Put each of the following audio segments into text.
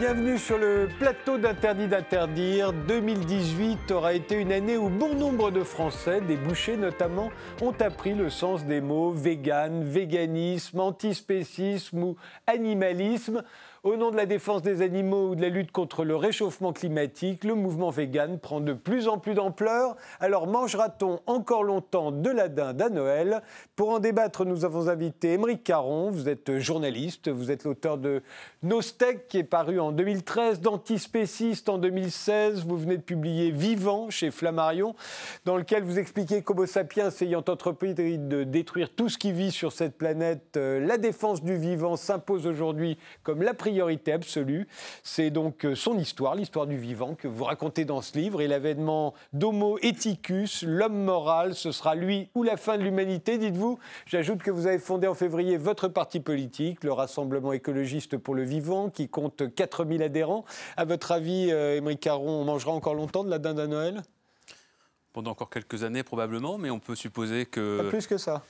Bienvenue sur le plateau d'Interdit d'interdire. 2018 aura été une année où bon nombre de Français, des bouchers notamment, ont appris le sens des mots vegan, véganisme, antispécisme ou animalisme. Au nom de la défense des animaux ou de la lutte contre le réchauffement climatique, le mouvement vegan prend de plus en plus d'ampleur. Alors mangera-t-on encore longtemps de la dinde à Noël? Pour en débattre, nous avons invité Émeric Caron. Vous êtes journaliste, vous êtes l'auteur de Nos Steaks qui est paru en 2013, d'Antispéciste en 2016. Vous venez de publier Vivant chez Flammarion, dans lequel vous expliquez qu'Homo sapiens ayant entrepris de détruire tout ce qui vit sur cette planète, euh, la défense du vivant s'impose aujourd'hui comme la priorité priorité absolue. C'est donc euh, son histoire, l'histoire du vivant que vous racontez dans ce livre et l'avènement d'Homo ethicus, l'homme moral, ce sera lui ou la fin de l'humanité, dites-vous. J'ajoute que vous avez fondé en février votre parti politique, le Rassemblement écologiste pour le vivant, qui compte 4000 adhérents. À votre avis, euh, Émeric Caron, on mangera encore longtemps de la dinde à Noël? Pendant encore quelques années probablement, mais on peut supposer que... Pas plus que ça.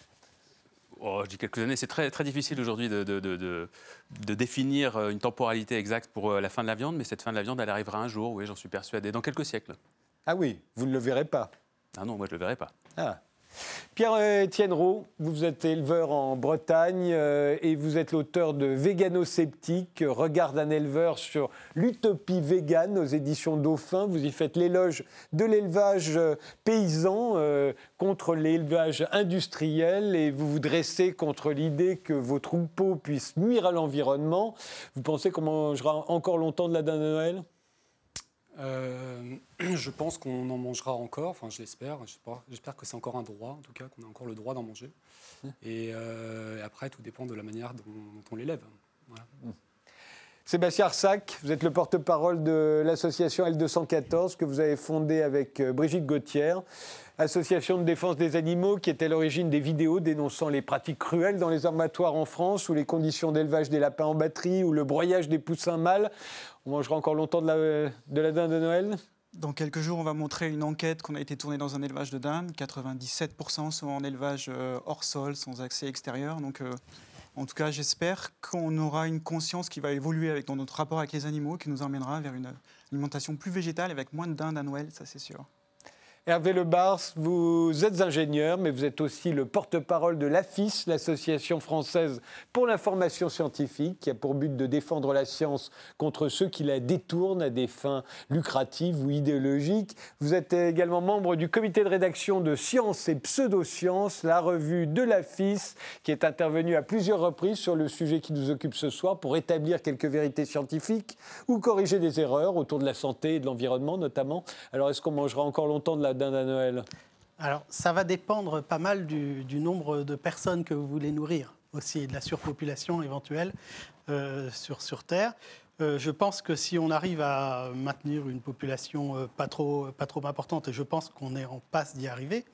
Oh, je dis quelques années, c'est très, très difficile aujourd'hui de, de, de, de, définir euh, une temporalité exacte pour euh, la fin de la viande, mais cette fin de la viande, elle arrivera un jour, oui, j'en suis persuadé, dans quelques siècles. Ah oui, vous ne le verrez pas Ah non, moi je ne le verrai pas. Ah. Pierre-Étienne Roux, vous êtes éleveur en Bretagne euh, et vous êtes l'auteur de Végano-sceptique, Regard d'un éleveur sur l'utopie végane aux éditions Dauphin. Vous y faites l'éloge de l'élevage euh, paysan euh, contre l'élevage industriel et vous vous dressez contre l'idée que vos troupeaux puissent nuire à l'environnement. Vous pensez qu'on mangera encore longtemps de la dinde de Noël? Euh, je pense qu'on en mangera encore, enfin je l'espère, j'espère que c'est encore un droit, en tout cas, qu'on a encore le droit d'en manger. Et euh, après, tout dépend de la manière dont, on l'élève. Sébastien Arsac, vous êtes le porte-parole de l'association L214 que vous avez fondée avec euh, Brigitte Gauthier, association de défense des animaux qui est à l'origine des vidéos dénonçant les pratiques cruelles dans les armatoires en France ou les conditions d'élevage des lapins en batterie ou le broyage des poussins mâles. On mangera encore longtemps de la, de la dinde de Noël dans quelques jours, on va montrer une enquête qu'on a été tournée dans un élevage de dinde. 97% sont en élevage euh, hors sol, sans accès extérieur. Donc, euh, en tout cas, j'espère qu'on aura une conscience qui va évoluer avec, dans notre rapport avec les animaux, qui nous emmènera vers une alimentation plus végétale avec moins de dinde à Noël, ça c'est sûr. Hervé Lebars, vous êtes ingénieur, mais vous êtes aussi le porte-parole de l'AFIS, l'Association française pour l'information scientifique, qui a pour but de défendre la science contre ceux qui la détournent à des fins lucratives ou idéologiques. Vous êtes également membre du comité de rédaction de Science et Pseudosciences, la revue de l'AFIS, qui est intervenue à plusieurs reprises sur le sujet qui nous occupe ce soir pour établir quelques vérités scientifiques ou corriger des erreurs autour de la santé et de l'environnement notamment. Alors, est-ce qu'on mangera encore longtemps de la à Noël Alors, ça va dépendre pas mal du, nombre de personnes que vous voulez nourrir aussi, et de la surpopulation éventuelle euh, sur, Terre. Euh, je pense que si on arrive à maintenir une population euh, pas, trop, pas trop importante, et je pense qu'on est en passe d'y arriver,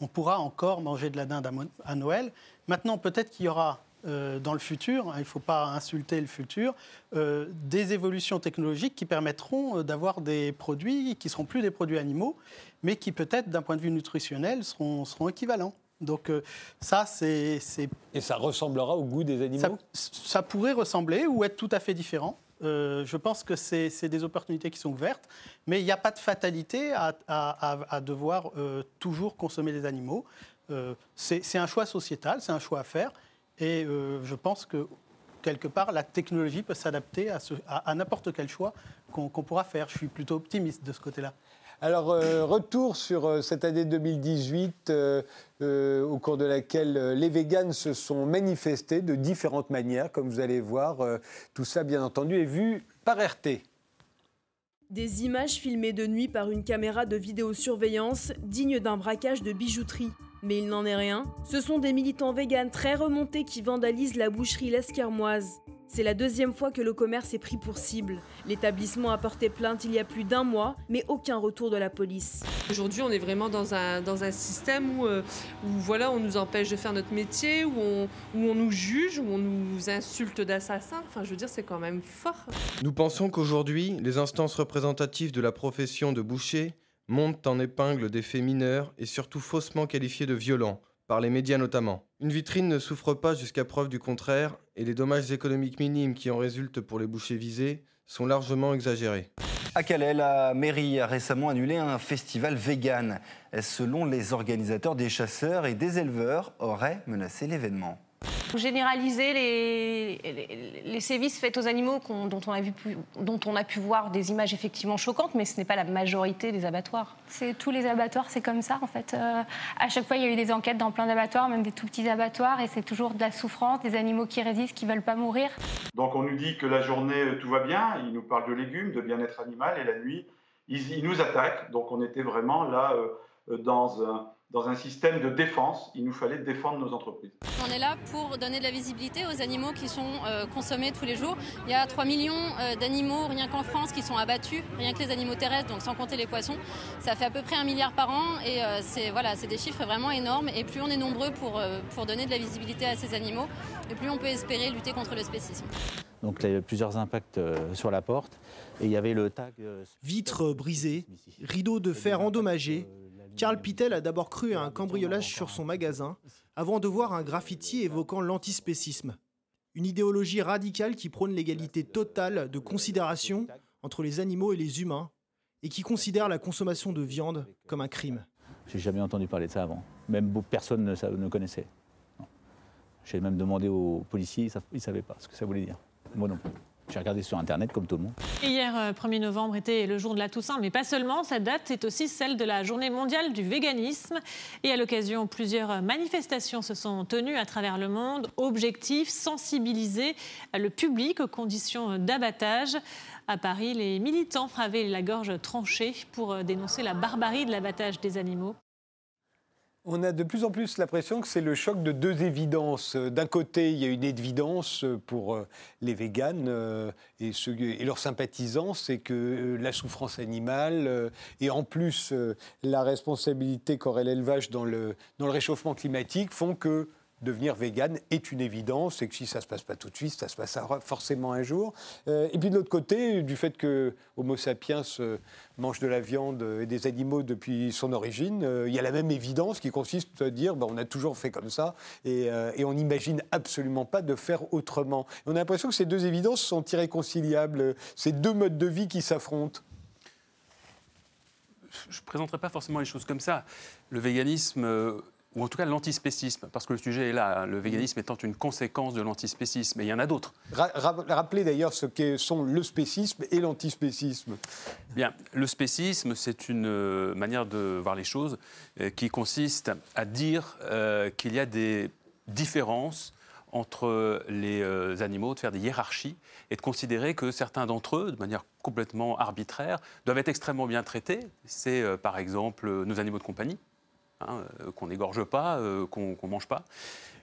on pourra encore manger de la dinde à Noël. Maintenant, peut-être qu'il y aura dans le futur, hein, il ne faut pas insulter le futur, des évolutions technologiques qui permettront d'avoir des produits qui ne seront plus des produits animaux, mais qui peut-être d'un point de vue nutritionnel seront, seront équivalents. Donc ça, c'est... Et ça ressemblera au goût des animaux? Ça, pourrait ressembler ou être tout à fait différent. je pense que c'est des opportunités qui sont ouvertes, mais il n'y a pas de fatalité à, à devoir toujours consommer des animaux. c'est un choix sociétal, c'est un choix à faire. Et euh, je pense que quelque part, la technologie peut s'adapter à, n'importe quel choix qu'on pourra faire. Je suis plutôt optimiste de ce côté-là. Alors, euh, retour sur euh, cette année 2018, au cours de laquelle les véganes se sont manifestés de différentes manières, comme vous allez voir. tout ça, bien entendu, est vu par RT. Des images filmées de nuit par une caméra de vidéosurveillance digne d'un braquage de bijouterie. Mais il n'en est rien. Ce sont des militants véganes très remontés qui vandalisent la boucherie L'Esquermoise. C'est la deuxième fois que le commerce est pris pour cible. L'établissement a porté plainte il y a plus d'un mois, mais aucun retour de la police. Aujourd'hui, on est vraiment dans un, dans un système où, euh, où, voilà, on nous empêche de faire notre métier, où on, où on nous juge, où on nous insulte d'assassins. Enfin, je veux dire, c'est quand même fort. Nous pensons qu'aujourd'hui, les instances représentatives de la profession de boucher montent en épingle des faits mineurs et surtout faussement qualifiés de violents, par les médias notamment. Une vitrine ne souffre pas jusqu'à preuve du contraire, et les dommages économiques minimes qui en résultent pour les bouchers visés sont largement exagérées. À Calais, la mairie a récemment annulé un festival vegan. Selon les organisateurs, des chasseurs et des éleveurs auraient menacé l'événement. Généraliser les, les, sévices faits aux animaux dont, on a vu, dont on a pu voir des images effectivement choquantes, mais ce n'est pas la majorité des abattoirs. C'est tous les abattoirs, c'est comme ça en fait. Euh, à chaque fois, il y a eu des enquêtes dans plein d'abattoirs, même des tout petits abattoirs, et c'est toujours de la souffrance, des animaux qui résistent, qui veulent pas mourir. Donc on nous dit que la journée euh, tout va bien, ils nous parlent de légumes, de bien-être animal, et la nuit, ils, nous attaquent. Donc on était vraiment là euh, dans un dans un système de défense. Il nous fallait défendre nos entreprises. On est là pour donner de la visibilité aux animaux qui sont euh, consommés tous les jours. Il y a 3 millions euh, d'animaux rien qu'en France qui sont abattus, rien que les animaux terrestres, donc sans compter les poissons. Ça fait à peu près un milliard par an et euh, c'est voilà, des chiffres vraiment énormes. Et plus on est nombreux pour, pour donner de la visibilité à ces animaux, et plus on peut espérer lutter contre le spécisme. Donc il y a plusieurs impacts sur la porte. Et il y avait le tag. Vitres brisées, rideaux de fer endommagés Karl Pittel a d'abord cru à un cambriolage sur son magasin, avant de voir un graffiti évoquant l'antispécisme. Une idéologie radicale qui prône l'égalité totale de considération entre les animaux et les humains, et qui considère la consommation de viande comme un crime. J'ai jamais entendu parler de ça avant. Même personne ne, ne connaissait. J'ai même demandé aux policiers, ils ne savaient pas ce que ça voulait dire. Moi non plus. J'ai regardé sur Internet comme tout le monde. Hier, 1er euh, novembre, était le jour de la Toussaint, mais pas seulement. Cette date est aussi celle de la journée mondiale du véganisme. Et à l'occasion, plusieurs manifestations se sont tenues à travers le monde. Objectif, sensibiliser le public aux conditions d'abattage. À Paris, les militants avaient la gorge tranchée pour euh, dénoncer la barbarie de l'abattage des animaux. On a de plus en plus l'impression que c'est le choc de deux évidences. D'un côté, il y a une évidence pour euh, les véganes euh, et, leurs sympathisants, c'est que euh, la souffrance animale et en plus la responsabilité qu'aurait l'élevage dans le, dans le réchauffement climatique font que devenir végane est une évidence et que si ça ne se passe pas tout de suite, ça se passera forcément un jour. Euh, et puis de l'autre côté, du fait que Homo sapiens euh, mange de la viande et des animaux depuis son origine, euh, il y a la même évidence qui consiste à dire ben, on a toujours fait comme ça et, on n'imagine absolument pas de faire autrement. on a l'impression que ces deux évidences sont irréconciliables, ces deux modes de vie qui s'affrontent je ne présenterai pas forcément les choses comme ça. Le véganisme ou en tout cas l'antispécisme, parce que le sujet est là, hein, le véganisme étant une conséquence de l'antispécisme, et il y en a d'autres. rappelez d'ailleurs ce que sont le spécisme et l'antispécisme. Bien, le spécisme, c'est une euh, manière de voir les choses euh, qui consiste à dire euh, qu'il y a des différences entre les animaux, de faire des hiérarchies et de considérer que certains d'entre eux, de manière complètement arbitraire, doivent être extrêmement bien traités. C'est par exemple nos animaux de compagnie Hein, euh, qu'on n'égorge pas, euh, qu'on ne mange pas.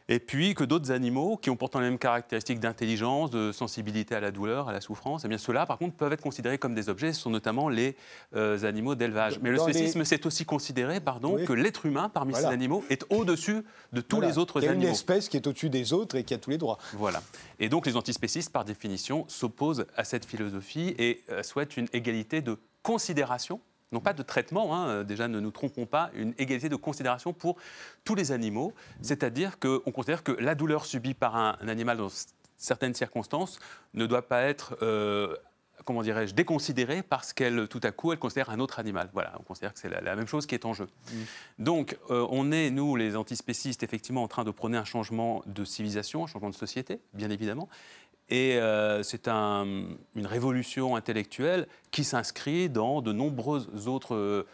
Et puis que d'autres animaux, qui ont pourtant les mêmes caractéristiques d'intelligence, de sensibilité à la douleur, à la souffrance, et eh bien ceux-là, par contre, peuvent être considérés comme des objets. Ce sont notamment les euh, animaux d'élevage. Mais le spécisme, c'est aussi considéré, pardon, que l'être humain, parmi ces animaux, est au-dessus de tous les autres animaux. Il y a une espèce qui est au-dessus des autres et qui a tous les droits. Voilà. Et donc les antispécistes, par définition, s'opposent à cette philosophie et souhaitent une égalité de considération non pas de traitement, hein, déjà ne nous trompons pas, une égalité de considération pour tous les animaux, c'est-à-dire qu'on considère que la douleur subie par un, animal dans certaines circonstances ne doit pas être, euh, comment dirais-je, déconsidérée parce qu'elle, tout à coup, elle considère un autre animal. Voilà, on considère que c'est la, même chose qui est en jeu. Mmh. Donc, euh, on est, nous, les antispécistes, effectivement en train de prôner un changement de civilisation, un changement de société, bien évidemment, et euh, c'est une révolution intellectuelle qui s'inscrit dans de nombreuses autres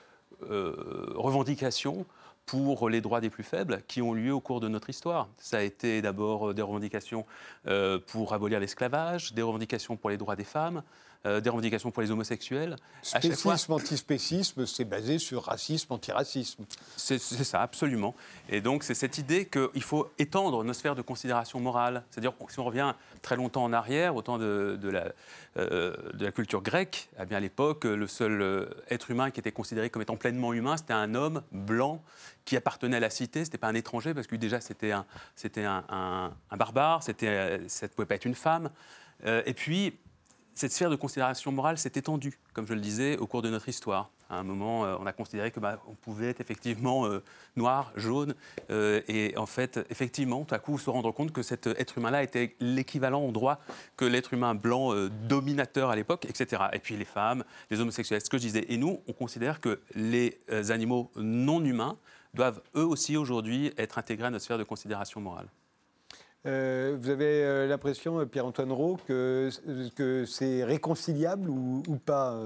euh, revendications pour les droits des plus faibles qui ont lieu au cours de notre histoire. Ça a été d'abord des revendications euh, pour abolir l'esclavage, des revendications pour les droits des femmes, euh, des revendications pour les homosexuels. Spécisme, antispécisme, c'est basé sur racisme, antiracisme. C'est ça, absolument. Et donc, c'est cette idée qu'il faut étendre nos sphères de considération morale. C'est-à-dire, si on revient très longtemps en arrière, au temps de, la, euh, de la, culture grecque, eh bien, à l'époque, le seul euh, être humain qui était considéré comme étant pleinement humain, c'était un homme blanc qui appartenait à la cité, ce n'était pas un étranger, parce que déjà, c'était un, un, un, barbare, ça ne pouvait pas être une femme. et puis, cette sphère de considération morale s'est étendue, comme je le disais, au cours de notre histoire. À un moment, euh, on a considéré que bah, on pouvait être effectivement euh, noir, jaune, euh, et en fait, effectivement, tout à coup, se rendre compte que cet être humain-là était l'équivalent en droit que l'être humain blanc dominateur à l'époque, etc. Et puis les femmes, les homosexuels, ce que je disais. Et nous, on considère que les animaux non humains doivent eux aussi aujourd'hui être intégrés à notre sphère de considération morale. Euh, vous avez euh, l'impression, euh, Pierre-Antoine Roux, que, que c'est réconciliable ou, ou pas,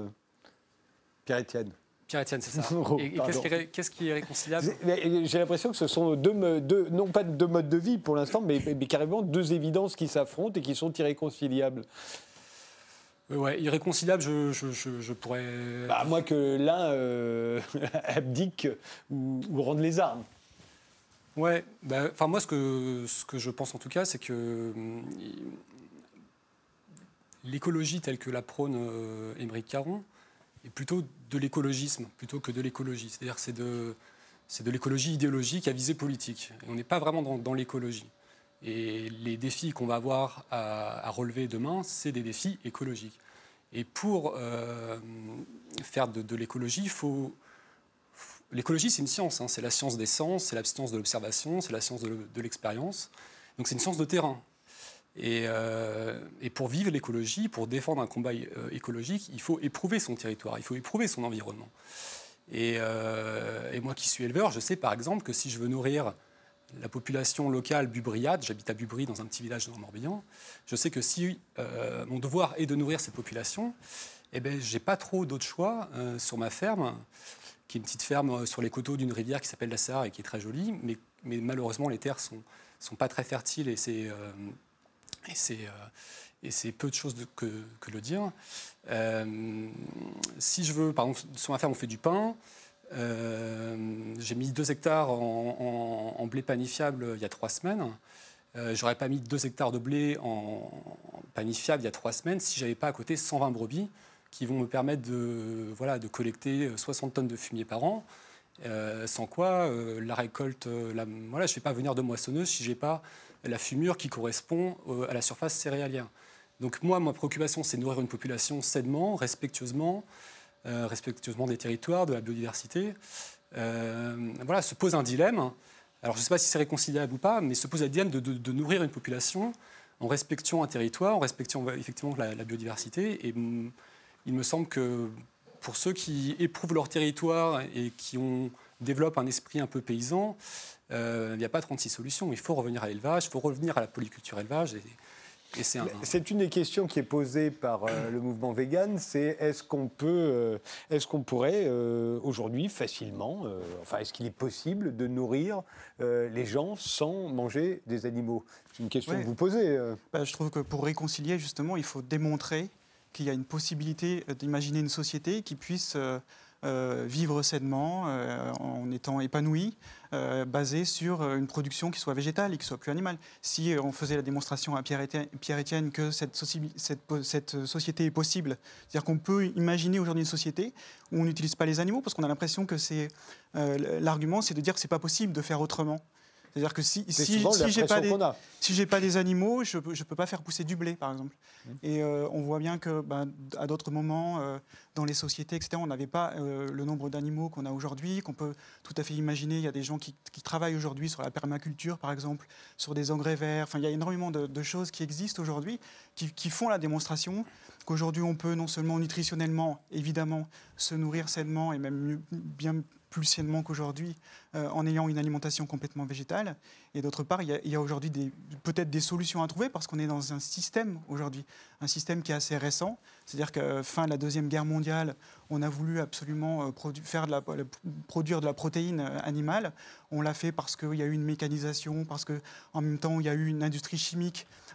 Pierre-Étienne? Pierre-Étienne, c'est ça. Et, qu'est-ce qui, est- qu'est-ce qui est réconciliable? J'ai l'impression que ce sont deux, non pas deux modes de vie pour l'instant, mais, mais carrément deux évidences qui s'affrontent et qui sont irréconciliables. Ouais, irréconciliable, je, je, je, je pourrais. Bah, à moins que l'un euh, abdique ou, ou rende les armes. Ouais, bah, enfin moi ce que, ce que je pense en tout cas, c'est que hum, l'écologie telle que la prône euh, Émeric Caron est plutôt de l'écologisme plutôt que de l'écologie. C'est-à-dire c'est de, c'est de l'écologie idéologique à visée politique. Et on n'est pas vraiment dans, dans l'écologie. Et les défis qu'on va avoir à, relever demain, c'est des défis écologiques. Et pour euh, faire de l'écologie, il faut, L'écologie, c'est une science. hein. C'est la science des sens, c'est la science de l'observation, c'est la science de le- de l'expérience. Donc c'est une science de terrain. Et, euh, pour vivre l'écologie, pour défendre un combat euh, écologique, il faut éprouver son territoire, il faut éprouver son environnement. Et, euh, et moi qui suis éleveur, je sais par exemple que si je veux nourrir la population locale bubriade, j'habite à Bubry dans un petit village dans le Morbihan, je sais que si mon devoir est de nourrir cette population, eh ben, j'ai pas trop d'autres choix sur ma ferme, qui est une petite ferme euh, sur les coteaux d'une rivière qui s'appelle la Sarre et qui est très jolie, mais, malheureusement les terres sont, sont pas très fertiles et c'est euh, euh, peu de choses que, que le dire. Si je veux, par exemple, sur ma ferme, on fait du pain. J'ai mis 2 hectares en, blé panifiable il y a trois semaines. J'aurais pas mis 2 hectares de blé panifiable il y a trois semaines si j'avais pas à côté 120 brebis qui vont me permettre de, voilà, de collecter 60 tonnes de fumier par an. Euh, sans quoi, euh, la récolte, euh, voilà, je ne vais pas venir de moissonneuse si je n'ai pas la fumure qui correspond euh, à la surface céréalière. Donc moi, ma préoccupation, c'est nourrir une population sainement, respectueusement, euh, respectueusement des territoires, de la biodiversité. Euh, voilà, se pose un dilemme. Alors je ne sais pas si c'est réconciliable ou pas, mais se pose un dilemme de, nourrir une population en respectant un territoire, en respectant euh, effectivement la, biodiversité. Hum, il me semble que pour ceux qui éprouvent leur territoire et qui ont, développent un esprit un peu paysan, euh, il n'y a pas 36 solutions. Il faut revenir à l'élevage, il faut revenir à la polyculture élevage. Et, et c'est un, C'est une des questions qui est posée par euh, le mouvement vegan, c'est est-ce qu'on peut, euh, est-ce qu'on pourrait euh, aujourd'hui facilement, euh, enfin est-ce qu'il est possible de nourrir euh, les gens sans manger des animaux? C'est une question Ouais. que vous posez. euh. Bah, je trouve que pour réconcilier, justement, il faut démontrer qu'il y a une possibilité euh, d'imaginer une société qui puisse euh, euh, vivre sainement, en étant épanouie, euh, basée sur une production qui soit végétale et qui soit plus animale. Si on faisait la démonstration à Pierre-Étienne que cette, société est possible, c'est-à-dire qu'on peut imaginer aujourd'hui une société où on n'utilise pas les animaux, parce qu'on a l'impression que c'est l'argument, c'est de dire que c'est pas possible de faire autrement. C'est-à-dire que si, si, si j'ai pas, des- si pas des animaux, je ne peux pas faire pousser du blé, par exemple. Mmh. Et euh, on voit bien que ben, à d'autres moments, euh, dans les sociétés, etc., on n'avait pas euh, le nombre d'animaux qu'on a aujourd'hui, qu'on peut tout à fait imaginer. Il y a des gens qui, qui travaillent aujourd'hui sur la permaculture, par exemple, sur des engrais verts. Enfin, il y a énormément de, de choses qui existent aujourd'hui, qui, qui font la démonstration qu'aujourd'hui, on peut non seulement nutritionnellement, évidemment, se nourrir sainement et même mieux- bien plus sainement qu'aujourd'hui euh, en ayant une alimentation complètement végétale. Et d'autre part, il y a, aujourd'hui peut-être des solutions à trouver parce qu'on est dans un système aujourd'hui, un système qui est assez récent. C'est-à-dire que fin de la Deuxième Guerre mondiale, on a voulu absolument euh, faire de la, produire de la protéine euh, animale. On l'a fait parce qu'il y a eu une mécanisation, parce qu'en même temps, il y a eu une industrie chimique euh,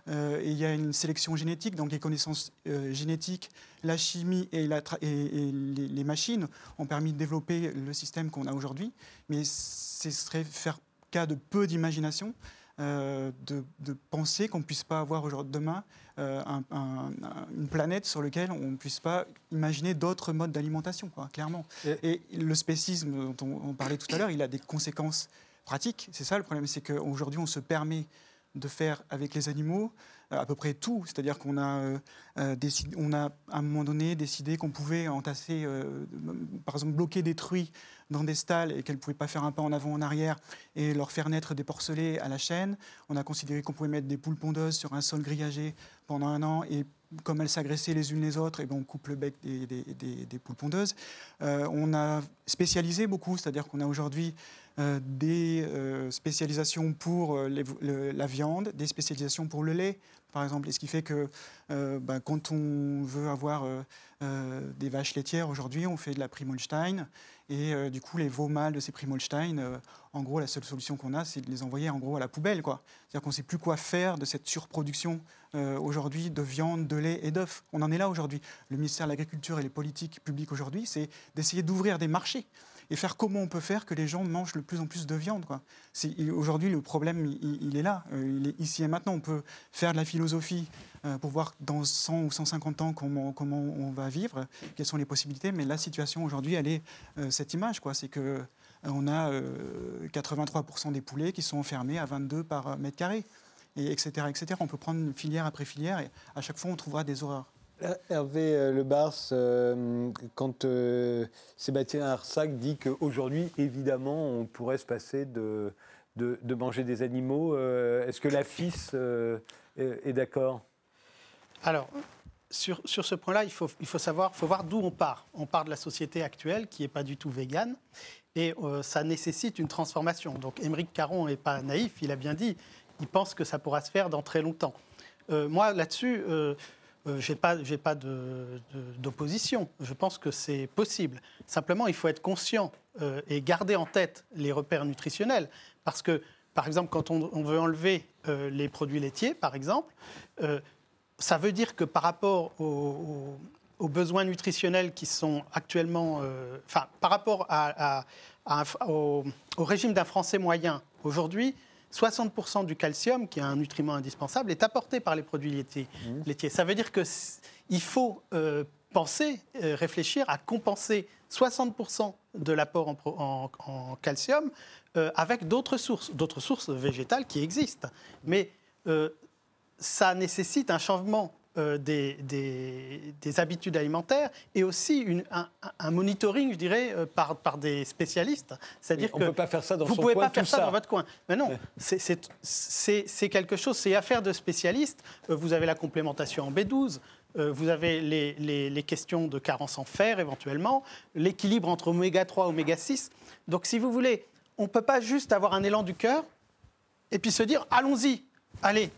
et il y a une sélection génétique. Donc les connaissances euh, génétiques, la chimie et, la tra- et- et les, les machines ont permis de développer le système qu'on a aujourd'hui. Mais ce serait faire cas de peu d'imagination. euh, de, de penser qu'on ne puisse pas avoir aujourd'hui demain euh, un- un- un- une planète sur laquelle on ne puisse pas imaginer d'autres modes d'alimentation, clairement. Et, le spécisme dont on, on parlait tout à l'heure, il a des conséquences pratiques. C'est ça le problème, c'est qu'aujourd'hui on se permet de faire avec les animaux à peu près tout. C'est-à-dire qu'on a, euh, euh, a à un moment donné décidé qu'on pouvait entasser, euh, par exemple bloquer des truies dans des stalles et qu'elles ne pouvaient pas faire un pas en avant en arrière et leur faire naître des porcelets à la chaîne. On a considéré qu'on pouvait mettre des poules pondeuses sur un sol grillagé pendant un an et comme elles s'agressaient les unes les autres, et ben on coupe le bec des, poules pondeuses. on a spécialisé beaucoup, c'est-à-dire qu'on a aujourd'hui des spécialisations pour la viande, des spécialisations pour le lait, par exemple. Et ce qui fait que euh, bah, quand on veut avoir euh, euh, des vaches laitières aujourd'hui, on fait de la Primolstein. Et du coup, les veaux mâles de ces Primolstein, en gros, la seule solution qu'on a, c'est de les envoyer en gros à la poubelle. C'est-à-dire qu'on ne sait plus quoi faire de cette surproduction aujourd'hui de viande, de lait et d'œufs. On en est là aujourd'hui. Le ministère de l'Agriculture et les politiques publiques aujourd'hui, c'est d'essayer d'ouvrir des marchés et faire comment on peut faire que les gens mangent de plus en plus de viande. Aujourd'hui, le problème, il, est là, euh, il est ici et maintenant. On peut faire de la philosophie euh, pour voir dans 100 ou 150 ans comment, on va vivre, quelles sont les possibilités, mais la situation aujourd'hui, elle est euh, cette image. C'est que on a 83% des poulets qui sont enfermés à 22 par mètre carré, et etc., etc. On peut prendre filière après filière et à chaque fois on trouvera des horreurs. Hervé euh, Le Bars, euh, quand euh, Sébastien Arsac dit qu'aujourd'hui, évidemment, on pourrait se passer de, manger des animaux, est-ce que la FIS est, d'accord? Alors, sur, ce point-là, il faut, il faut faut voir d'où on part. On part de la société actuelle qui n'est pas du tout végane et ça nécessite une transformation. Donc, Émeric Caron n'est pas naïf, il a bien dit, il pense que ça pourra se faire dans très longtemps. moi, là-dessus, euh, je n'ai pas, pas d'opposition. Je pense que c'est possible. Simplement, il faut être conscient euh, et garder en tête les repères nutritionnels. Parce que, par exemple, quand on, veut enlever euh, les produits laitiers, par exemple, ça veut dire que par rapport aux, besoins nutritionnels qui sont actuellement... Enfin, par rapport au, au régime d'un Français moyen aujourd'hui, 60% du calcium, qui est un nutriment indispensable, est apporté par les produits laitiers. Mmh. laitiers. Ça veut dire qu'il faut euh, penser, euh, réfléchir à compenser 60% de l'apport en, calcium euh, avec d'autres sources, d'autres sources végétales qui existent. Mais ça nécessite un changement euh, des, des, habitudes alimentaires et aussi une, un, monitoring, je dirais, euh, par, par des spécialistes. C'est-à-dire que ne peut pas faire ça dans vous son pouvez pas faire ça, dans votre coin. Mais non, c'est quelque chose, c'est affaire de spécialistes. Euh, vous avez la complémentation en B12. Vous avez les, les, les questions de carence en fer éventuellement, l'équilibre entre oméga 3 et oméga 6. Donc si vous voulez, on ne peut pas juste avoir un élan du cœur et puis se dire allons-y, allez,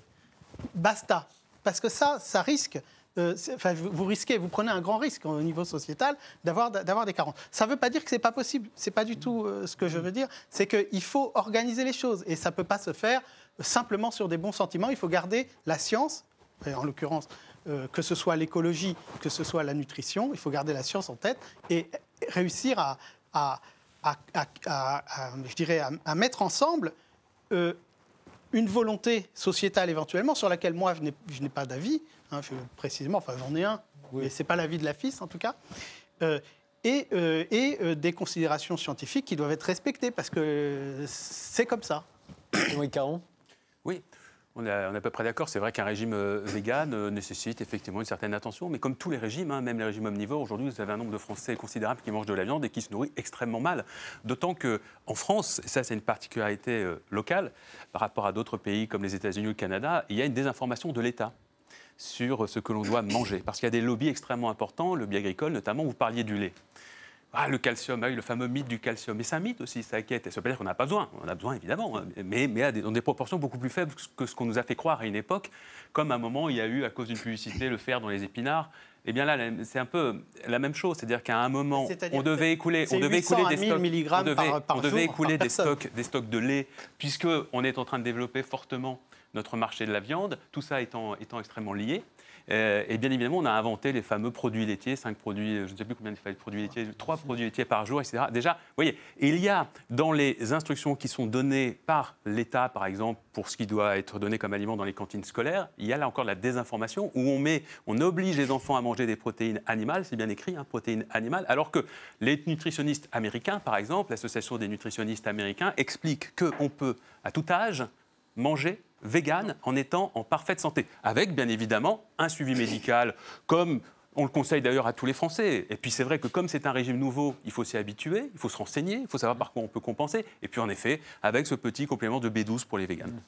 basta. Parce que ça, ça risque euh, enfin, vous risquez, vous prenez un grand risque au niveau sociétal d'avoir, des carences. Ça ne veut pas dire que ce n'est pas possible. Ce n'est pas du tout euh, ce que je veux dire. C'est qu'il faut organiser les choses. Et ça ne peut pas se faire simplement sur des bons sentiments. Il faut garder la science, en l'occurrence, euh, que ce soit l'écologie, que ce soit la nutrition. Il faut garder la science en tête et réussir à, à, à, je dirais, à, mettre ensemble une volonté sociétale éventuellement sur laquelle moi je n'ai pas d'avis, hein, précisément, enfin j'en ai un, mais ce n'est pas l'avis de la FIS en tout cas, euh, et, euh, et euh, des considérations scientifiques qui doivent être respectées parce que c'est comme ça. Oui, Caron? Oui, on est, à peu près d'accord. C'est vrai qu'un régime euh, vegan euh, nécessite effectivement une certaine attention, mais comme tous les régimes, hein, même les régimes omnivores, aujourd'hui, vous avez un nombre de Français considérable qui mangent de la viande et qui se nourrit extrêmement mal. D'autant qu'en France, et ça c'est une particularité euh, locale par rapport à d'autres pays comme les États-Unis ou le Canada, il y a une désinformation de l'État sur ce que l'on doit manger. Parce qu'il y a des lobbies extrêmement importants, le lobby agricole notamment, vous parliez du lait. Ah, le calcium, ah le fameux mythe du calcium. Mais c'est un mythe aussi, ça inquiète. ça veut pas dire qu'on n'a pas besoin. On a besoin, évidemment, hein. mais, mais dans des proportions beaucoup plus faibles que ce qu'on nous a fait croire à une époque. Comme à un moment, il y a eu, à cause d'une publicité, le fer dans les épinards. Eh bien là, c'est un peu la même chose. C'est-à-dire qu'à un moment, on devait écouler, on devait écouler des stocks, on devait, on devait écouler des stocks, des stocks de lait, puisqu'on est en train de développer fortement notre marché de la viande, tout ça étant, étant extrêmement lié. Euh, et bien évidemment, on a inventé les fameux produits laitiers, 5 produits, je ne sais plus combien de produits laitiers, 3 produits laitiers par jour, etc. Déjà, vous voyez, il y a dans les instructions qui sont données par l'État, par exemple, pour ce qui doit être donné comme aliment dans les cantines scolaires, il y a là encore la désinformation où on, met, on oblige les enfants à manger des protéines animales, c'est bien écrit, hein, protéines animales, alors que les nutritionnistes américains, par exemple, l'association des nutritionnistes américains, explique qu'on peut, à tout âge, manger vegan en étant en parfaite santé, avec bien évidemment un suivi médical, comme on le conseille d'ailleurs à tous les Français. Et puis c'est vrai que comme c'est un régime nouveau, il faut s'y habituer, il faut se renseigner, il faut savoir par quoi on peut compenser. Et puis en effet, avec ce petit complément de B12 pour les véganes.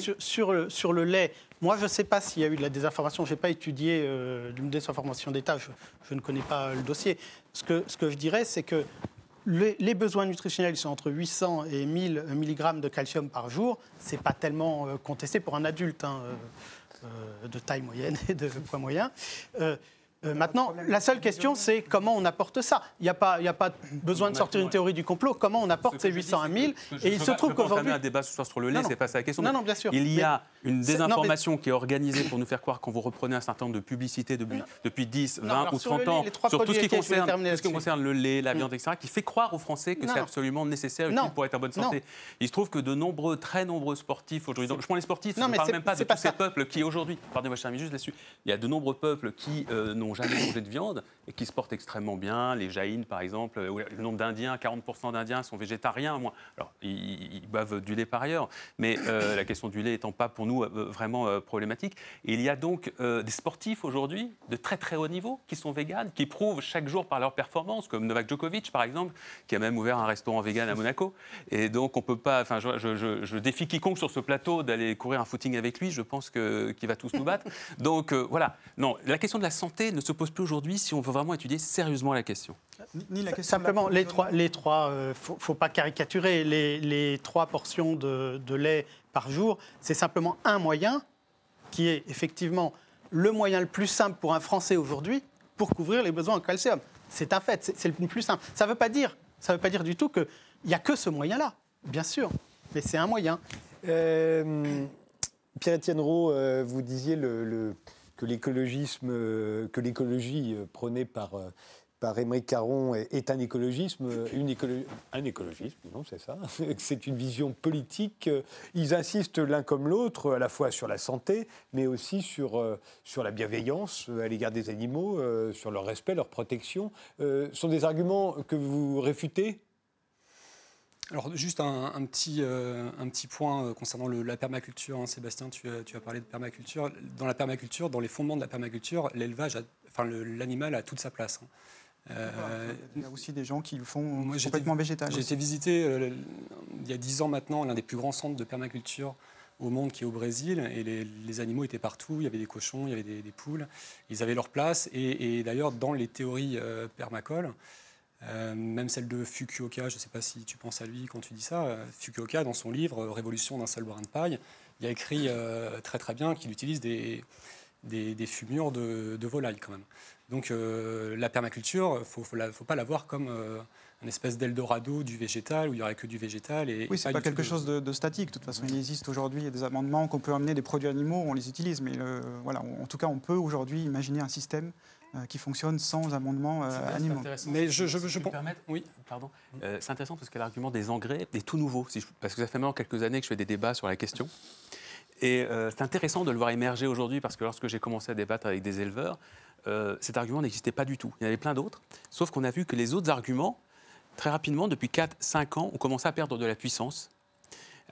Sur, sur le, sur le lait, moi je ne sais pas s'il y a eu de la désinformation, je n'ai pas étudié euh, une désinformation d'État, je, je ne connais pas le dossier. Ce que, ce que je dirais, c'est que les, besoins nutritionnels sont entre 800 et 1000 mg de calcium par jour. Ce n'est pas tellement euh, contesté pour un adulte hein, euh, euh, de taille moyenne et de poids moyen. Euh, maintenant, la seule question, c'est comment on apporte ça. Il n'y a, pas- il y a pas besoin de sortir une théorie du complot. Comment on apporte ces 800 à 1000 Et il se trouve qu'aujourd'hui. un débat ce soir sur le lait, c'est pas ça la question. Non, non, bien sûr. Il y a Mais une c'est- non, mais- désinformation qui est organisée pour nous faire croire quand vous reprenez un certain nombre de publicités depuis, depuis 10, 20 alors ou sur le 30 lait, ans sur tout ce qui je concerne, terminer tout ce qui là-dessus. concerne le lait, la viande, etc., qui fait croire aux Français que c'est absolument nécessaire et pour être en bonne santé. Il se trouve que de nombreux, très nombreux sportifs aujourd'hui, je prends les sportifs, je ne parle même pas de tous ces peuples qui aujourd'hui, pardonnez-moi, je termine juste là-dessus, il y a de nombreux peuples qui euh, n'ont jamais mangé de viande et qui se portent extrêmement bien. Les Jaïnes, par exemple, euh, le nombre d'Indiens, 40% d'Indiens sont végétariens. Moins. Alors, ils, ils boivent du lait par ailleurs, mais euh, la question du lait étant pas pour nous euh, vraiment problématique. Il y a donc des sportifs aujourd'hui de très très haut niveau qui sont véganes, qui prouvent chaque jour par leur performance, comme Novak Djokovic, par exemple, qui a même ouvert un restaurant vegan à Monaco. Et donc, on peut pas. Enfin, je, défie quiconque sur ce plateau d'aller courir un footing avec lui. Je pense qu'il va tous nous battre. Donc voilà. Non, la question de la santé ne se pose plus aujourd'hui si on veut vraiment étudier sérieusement la question. Ni la question Simplement, les trois, les trois euh, faut, faut pas caricaturer, les, les trois portions de, de lait par jour, c'est simplement un moyen qui est effectivement le moyen le plus simple pour un Français aujourd'hui pour couvrir les besoins en calcium. C'est un fait, c'est c'est le plus simple. Ça ne veut pas dire, ça veut pas dire du tout qu'il n'y a que ce moyen-là, bien sûr, mais c'est un moyen. Euh, Pierre-Étienne Roux, euh, vous disiez le- le- que l'écologisme, euh, que l'écologie euh, prônée par, euh, par Émeric Caron est, un écologisme, une écolo- un écologisme, non, c'est ça. C'est une vision politique. Ils insistent l'un comme l'autre, à la fois sur la santé, mais aussi sur, sur la bienveillance à l'égard des animaux, sur leur respect, leur protection. Ce sont des arguments que vous réfutez? Alors juste un, un petit, euh, un petit point euh, concernant le- la permaculture. hein. Sébastien, tu as, tu as parlé de permaculture. Dans la permaculture, dans les fondements de la permaculture, l'élevage, enfin l'animal a toute sa place. hein. Euh, Il y a aussi des gens qui le font Moi, complètement végétal. J'ai été visiter euh, il y a 10 ans maintenant l'un des plus grands centres de permaculture au monde qui est au Brésil et les, les animaux étaient partout, il y avait des cochons, il y avait des, des poules, ils avaient leur place et, et d'ailleurs dans les théories euh, permacoles, euh, même celle de Fukuoka, je ne sais pas si tu penses à lui quand tu dis ça, euh, Fukuoka dans son livre euh, Révolution d'un seul brin de paille, il a écrit euh, très très bien qu'il utilise des, des, des fumures de, de volailles quand même. Donc la permaculture, il ne faut, faut, la- faut pas la voir comme une espèce d'Eldorado du végétal où il n'y aurait que du végétal. Et, Oui, et c'est pas quelque de- chose de, de statique. De toute façon, il existe aujourd'hui des amendements qu'on peut amener des produits animaux, on les utilise. Mais le- voilà, on- en tout cas, on peut aujourd'hui imaginer un système qui fonctionne sans amendements euh, animaux. Mais je, je, Si je permettre Oui, pardon. Euh, c'est intéressant parce que l'argument des engrais est tout nouveau. si je- parce que ça fait maintenant quelques années que je fais des débats sur la question. Et euh, c'est intéressant de le voir émerger aujourd'hui parce que lorsque j'ai commencé à débattre avec des éleveurs, euh, cet argument n'existait pas du tout. Il y en avait plein d'autres. Sauf qu'on a vu que les autres arguments, très rapidement, depuis 4-5 ans, ont commencé à perdre de la puissance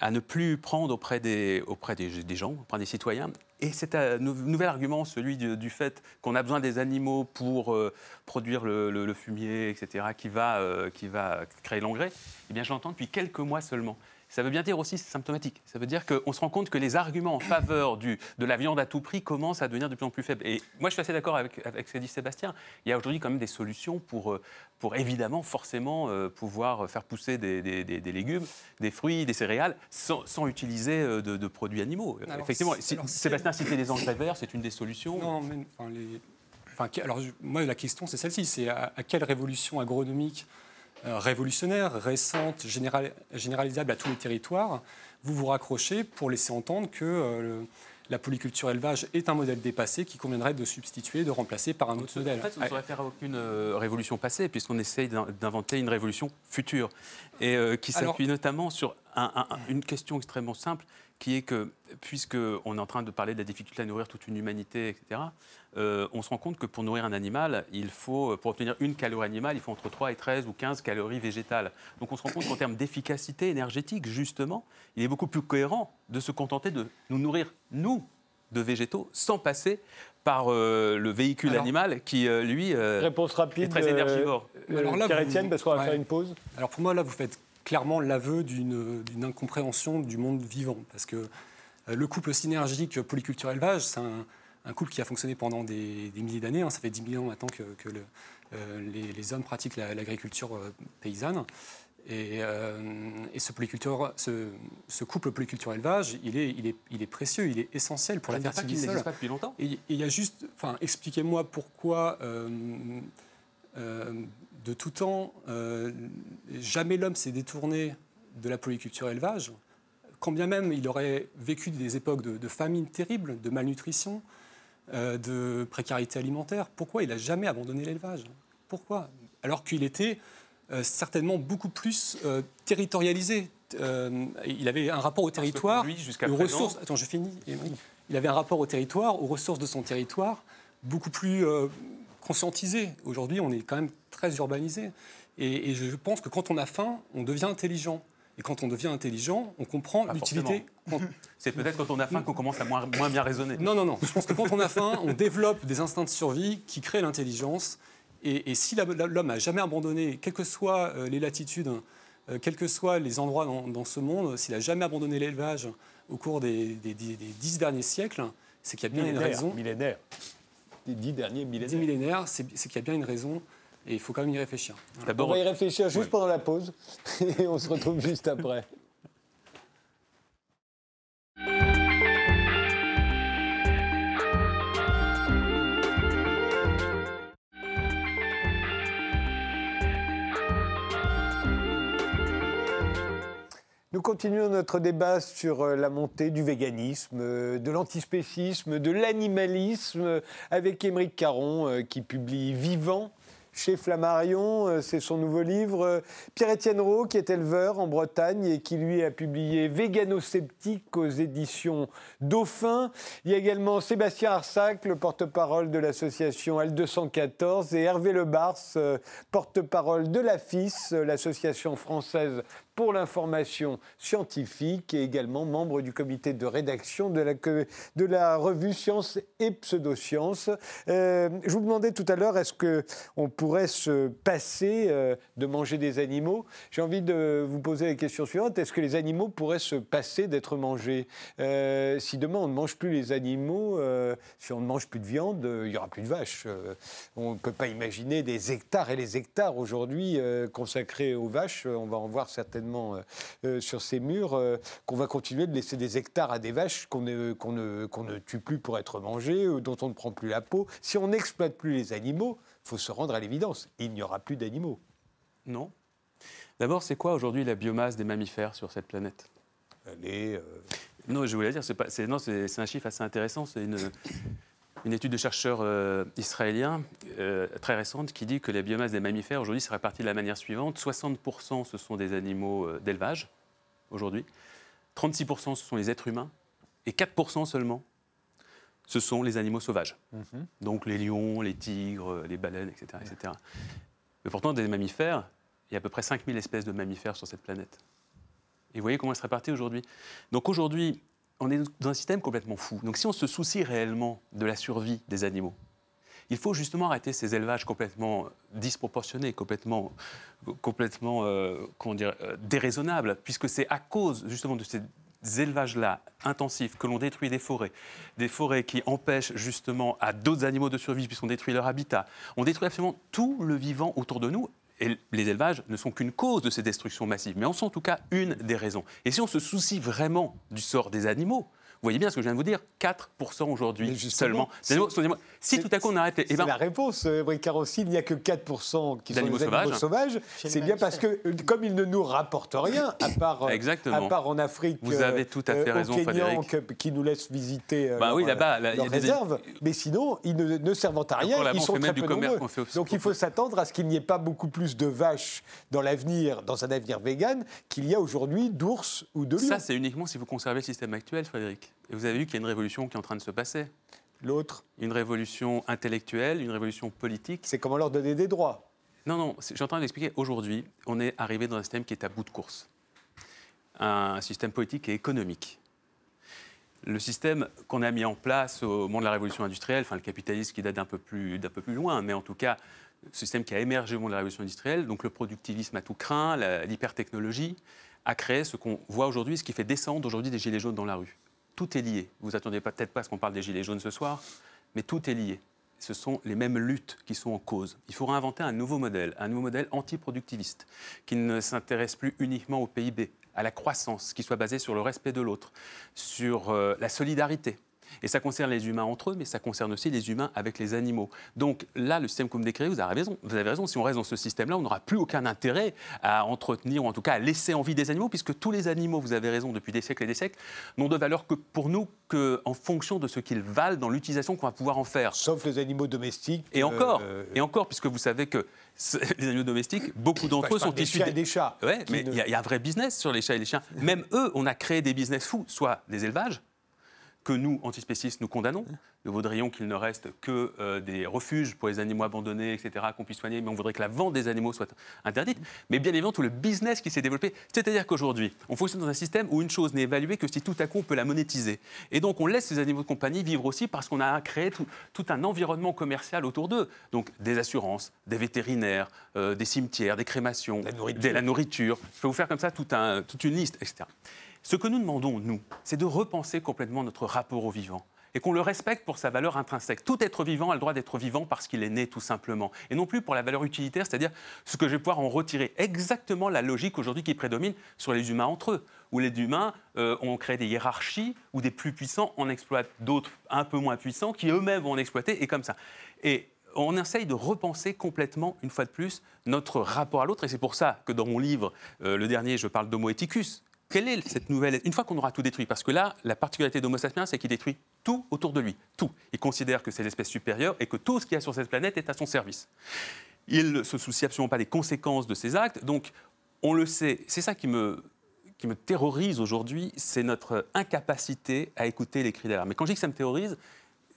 à ne plus prendre auprès des, auprès des, des gens, auprès des citoyens. Et c'est un nou- nouvel argument, celui du, fait qu'on a besoin des animaux pour euh, produire le fumier, etc., qui va, euh, qui va créer l'engrais. Eh bien, je l'entends depuis quelques mois seulement. Ça veut bien dire aussi, symptomatique. Ça veut dire qu'on se rend compte que les arguments en faveur du, de la viande à tout prix commencent à devenir de plus en plus faibles. Et moi, je suis assez d'accord avec, avec ce qu'a dit Sébastien. Il y a aujourd'hui quand même des solutions pour, euh, pour évidemment, forcément, euh, pouvoir faire pousser des, des- des- des légumes, des fruits, des céréales, sans, sans utiliser euh, de, de produits animaux. Alors, Effectivement, si- alors, Sébastien citait les engrais verts, c'est une des solutions. Non, mais, enfin, les- enfin, que- alors, moi, la question, c'est celle-ci. C'est à, à quelle révolution agronomique révolutionnaire, récente, général- généralisable à tous les territoires, vous vous raccrochez pour laisser entendre que euh, la polyculture élevage est un modèle dépassé qui conviendrait de substituer, de remplacer par un autre modèle. En fait, on ne saurait faire aucune euh, révolution passée, puisqu'on essaye d'in- d'inventer une révolution future, et euh, qui s'appuie notamment sur une question extrêmement simple qui est que, puisqu'on est en train de parler de la difficulté à nourrir toute une humanité, etc., euh, on se rend compte que pour nourrir un animal, il faut, pour obtenir une calorie animale, il faut entre 3 et 13 ou 15 calories végétales. Donc on se rend compte qu'en termes d'efficacité énergétique, justement, il est beaucoup plus cohérent de se contenter de nous nourrir, nous, de végétaux, sans passer par euh, le véhicule animal qui, euh, lui, Réponse rapide, est très énergivore. Alors là, Pierre-Etienne, parce qu'on va faire une pause. Alors pour moi, là, vous faites clairement l'aveu d'une incompréhension du monde vivant. Parce que euh, le couple synergique polyculture-élevage, c'est un, couple qui a fonctionné pendant des, milliers d'années. Hein. Ça fait 10 000 ans maintenant que, euh, les, hommes pratiquent l'agriculture euh, paysanne. Et, ce, polyculture, ce, couple polyculture-élevage, il est, il, est, il est, précieux, il est essentiel pour la fertilité du sol. pas depuis longtemps Et il y a juste, enfin, expliquez-moi pourquoi de tout temps, euh, jamais l'homme s'est détourné de la polyculture élevage, quand bien même il aurait vécu des époques de, famine terrible, de malnutrition, euh, de précarité alimentaire. Pourquoi il n'a jamais abandonné l'élevage? Pourquoi? Alors qu'il était euh, certainement beaucoup plus territorialisé. il avait un rapport au territoire, aux ressources. Attends, je finis. Il avait un rapport au territoire, aux ressources de son territoire, beaucoup plus conscientisé. Aujourd'hui, on est quand même très urbanisé. Et, je pense que quand on a faim, on devient intelligent. Et quand on devient intelligent, on comprend l'utilité. C'est peut-être quand on a faim qu'on commence à moins, moins, bien raisonner. Non, non, non. Je pense que quand on a faim, on développe des instincts de survie qui créent l'intelligence. Et, si l'homme n'a jamais abandonné, quelles que soient euh, les latitudes, euh, quels que soient les endroits dans, ce monde, s'il n'a jamais abandonné l'élevage au cours des, dix derniers siècles, c'est qu'il y a bien une raison. Millénaire des dix derniers millénaires. Dix millénaires, c'est qu'il y a bien une raison et il faut quand même y réfléchir. On va y réfléchir juste pendant la pause et on se retrouve juste après. Nous continuons notre débat sur euh, la montée du véganisme, euh, de l'antispécisme, de l'animalisme, euh, avec Émeric Caron qui publie Vivant chez Flammarion, c'est son nouveau livre. Pierre-Étienne Roux, qui est éleveur en Bretagne et qui lui a publié Végano-sceptique aux éditions Dauphin. Il y a également Sébastien Arsac, le porte-parole de l'association L214, et Hervé Lebars, porte-parole de la FIS, l'association française pour l'information scientifique et également membre du comité de rédaction de la, revue Science et Pseudosciences. Euh, je vous demandais tout à l'heure, est-ce qu'on pourrait se passer euh, de manger des animaux? J'ai envie de vous poser la question suivante, est-ce que les animaux pourraient se passer d'être mangés? Euh, Si demain on ne mange plus les animaux, si on ne mange plus de viande, il n'y aura plus de vaches. on ne peut pas imaginer des hectares et les hectares aujourd'hui consacrés aux vaches. On va en voir certaines euh, euh, sur ces murs, euh, qu'on va continuer de laisser des hectares à des vaches qu'on ne, qu'on ne, tue plus pour être mangées, dont on ne prend plus la peau. Si on n'exploite plus les animaux, il faut se rendre à l'évidence, il n'y aura plus d'animaux. Non. D'abord, c'est quoi aujourd'hui la biomasse des mammifères sur cette planète? Elle est... Non, je voulais dire, c'est, pas, c'est, non, c'est, c'est un chiffre assez intéressant. C'est une, une étude de chercheurs euh, israéliens euh, très récente qui dit que la biomasse des mammifères aujourd'hui serait répartie de la manière suivante 60% ce sont des animaux euh, d'élevage aujourd'hui, 36% ce sont les êtres humains et 4% seulement ce sont les animaux sauvages. Mhm. Donc les lions, les tigres, les baleines, etc. etc. Mais pourtant, des mammifères, il y a à peu près 5000 espèces de mammifères sur cette planète. Et vous voyez comment elles se répartissent aujourd'hui. Donc aujourd'hui, on est dans un système complètement fou. Donc si on se soucie réellement de la survie des animaux, il faut justement arrêter ces élevages complètement disproportionnés, complètement, complètement euh, euh, déraisonnables, puisque c'est à cause justement de ces élevages-là intensifs que l'on détruit des forêts, des forêts qui empêchent justement à d'autres animaux de survivre puisqu'on détruit leur habitat. On détruit absolument tout le vivant autour de nous et les élevages ne sont qu'une cause de ces destructions massives, mais en sont en tout cas une des raisons. Et si on se soucie vraiment du sort des animaux, voyez bien ce que je viens de vous dire, 4% aujourd'hui seulement. c'est- Si tout à coup on arrête... les- eh C'est ben, la réponse, euh, Bricard il n'y a que 4% qui sont des animaux sauvages. C'est bien parce que, euh, comme ils ne nous rapportent rien, à part, euh, Exactement. à part en Afrique, Vous avez tout à fait euh, raison, Frédéric. que- qui nous laissent visiter euh, Bah leur, oui, là-bas, là, il y a leurs des- réserves. Mais sinon, ils ne, ne servent à rien, ils on sont très même du peu commerce, nombreux. on fait aussi- Donc il faut s'attendre à ce qu'il n'y ait pas beaucoup plus de vaches dans l'avenir, dans un avenir vegan, qu'il y a aujourd'hui d'ours ou de lions. Ça, c'est uniquement si vous conservez le système actuel, Frédéric. Et vous avez vu qu'il y a une révolution qui est en train de se passer. L'autre Une révolution intellectuelle, une révolution politique. C'est comment leur donner des droits Non, non, suis en train d'expliquer. Aujourd'hui, on est arrivé dans un système qui est à bout de course. Un système politique et économique. Le système qu'on a mis en place au moment de la révolution industrielle, enfin le capitalisme qui date d'un peu plus, d'un peu plus loin, mais en tout cas, le système qui a émergé au moment de la révolution industrielle, donc le productivisme à tout craint, l'hypertechnologie, a créé ce qu'on voit aujourd'hui, ce qui fait descendre aujourd'hui des gilets jaunes dans la rue. Tout est lié. Vous attendez peut-être pas à ce qu'on parle des gilets jaunes ce soir, mais tout est lié. Ce sont les mêmes luttes qui sont en cause. Il faudra inventer un nouveau modèle, un nouveau modèle antiproductiviste, qui ne s'intéresse plus uniquement au PIB, à la croissance, qui soit basé sur le respect de l'autre, sur euh, la solidarité. Et ça concerne les humains entre eux, mais ça concerne aussi les humains avec les animaux. Donc là, le système que vous me décrivez, vous avez raison. Vous avez raison. Si on reste dans ce système-là, on n'aura plus aucun intérêt à entretenir, ou en tout cas à laisser en vie des animaux, puisque tous les animaux, vous avez raison, depuis des siècles et des siècles, n'ont de valeur que pour nous qu'en fonction de ce qu'ils valent dans l'utilisation qu'on va pouvoir en faire. Sauf les animaux domestiques. Et encore, euh, et encore, puisque vous savez que les animaux domestiques, beaucoup d'entre Bah, je eux sont des issus et des chats, Ouais, mais ne- il y, y a un vrai business sur les chats et les chiens. Même eux, on a créé des business fous, soit des élevages que nous, antispécistes, nous condamnons. Nous voudrions qu'il ne reste que euh, des refuges pour les animaux abandonnés, etc., qu'on puisse soigner, mais on voudrait que la vente des animaux soit interdite. Mais bien évidemment, tout le business qui s'est développé, c'est-à-dire qu'aujourd'hui, on fonctionne dans un système où une chose n'est évaluée que si tout à coup on peut la monétiser. Et donc on laisse ces animaux de compagnie vivre aussi parce qu'on a créé tout, tout un environnement commercial autour d'eux. Donc des assurances, des vétérinaires, euh, des cimetières, des crémations, de la nourriture. Je peux vous faire comme ça tout un- toute une liste, etc. Ce que nous demandons, nous, c'est de repenser complètement notre rapport au vivant et qu'on le respecte pour sa valeur intrinsèque. Tout être vivant a le droit d'être vivant parce qu'il est né, tout simplement, et non plus pour la valeur utilitaire, c'est-à-dire ce que je vais pouvoir en retirer. Exactement la logique aujourd'hui qui prédomine sur les humains entre eux, où les humains euh, ont créé des hiérarchies, où des plus puissants en exploitent d'autres un peu moins puissants, qui eux-mêmes vont en exploiter, et comme ça. Et on essaye de repenser complètement, une fois de plus, notre rapport à l'autre. Et c'est pour ça que dans mon livre, euh, le dernier, je parle d'Homo eticus. Quelle est cette nouvelle Une fois qu'on aura tout détruit, parce que là, la particularité d'Homo sapiens, c'est qu'il détruit tout autour de lui, tout. Il considère que c'est l'espèce supérieure et que tout ce qu'il y a sur cette planète est à son service. Il ne se soucie absolument pas des conséquences de ses actes. Donc, on le sait. C'est ça qui me, qui me terrorise aujourd'hui, c'est notre incapacité à écouter les cris d'alarme. Mais quand je dis que ça me terrorise,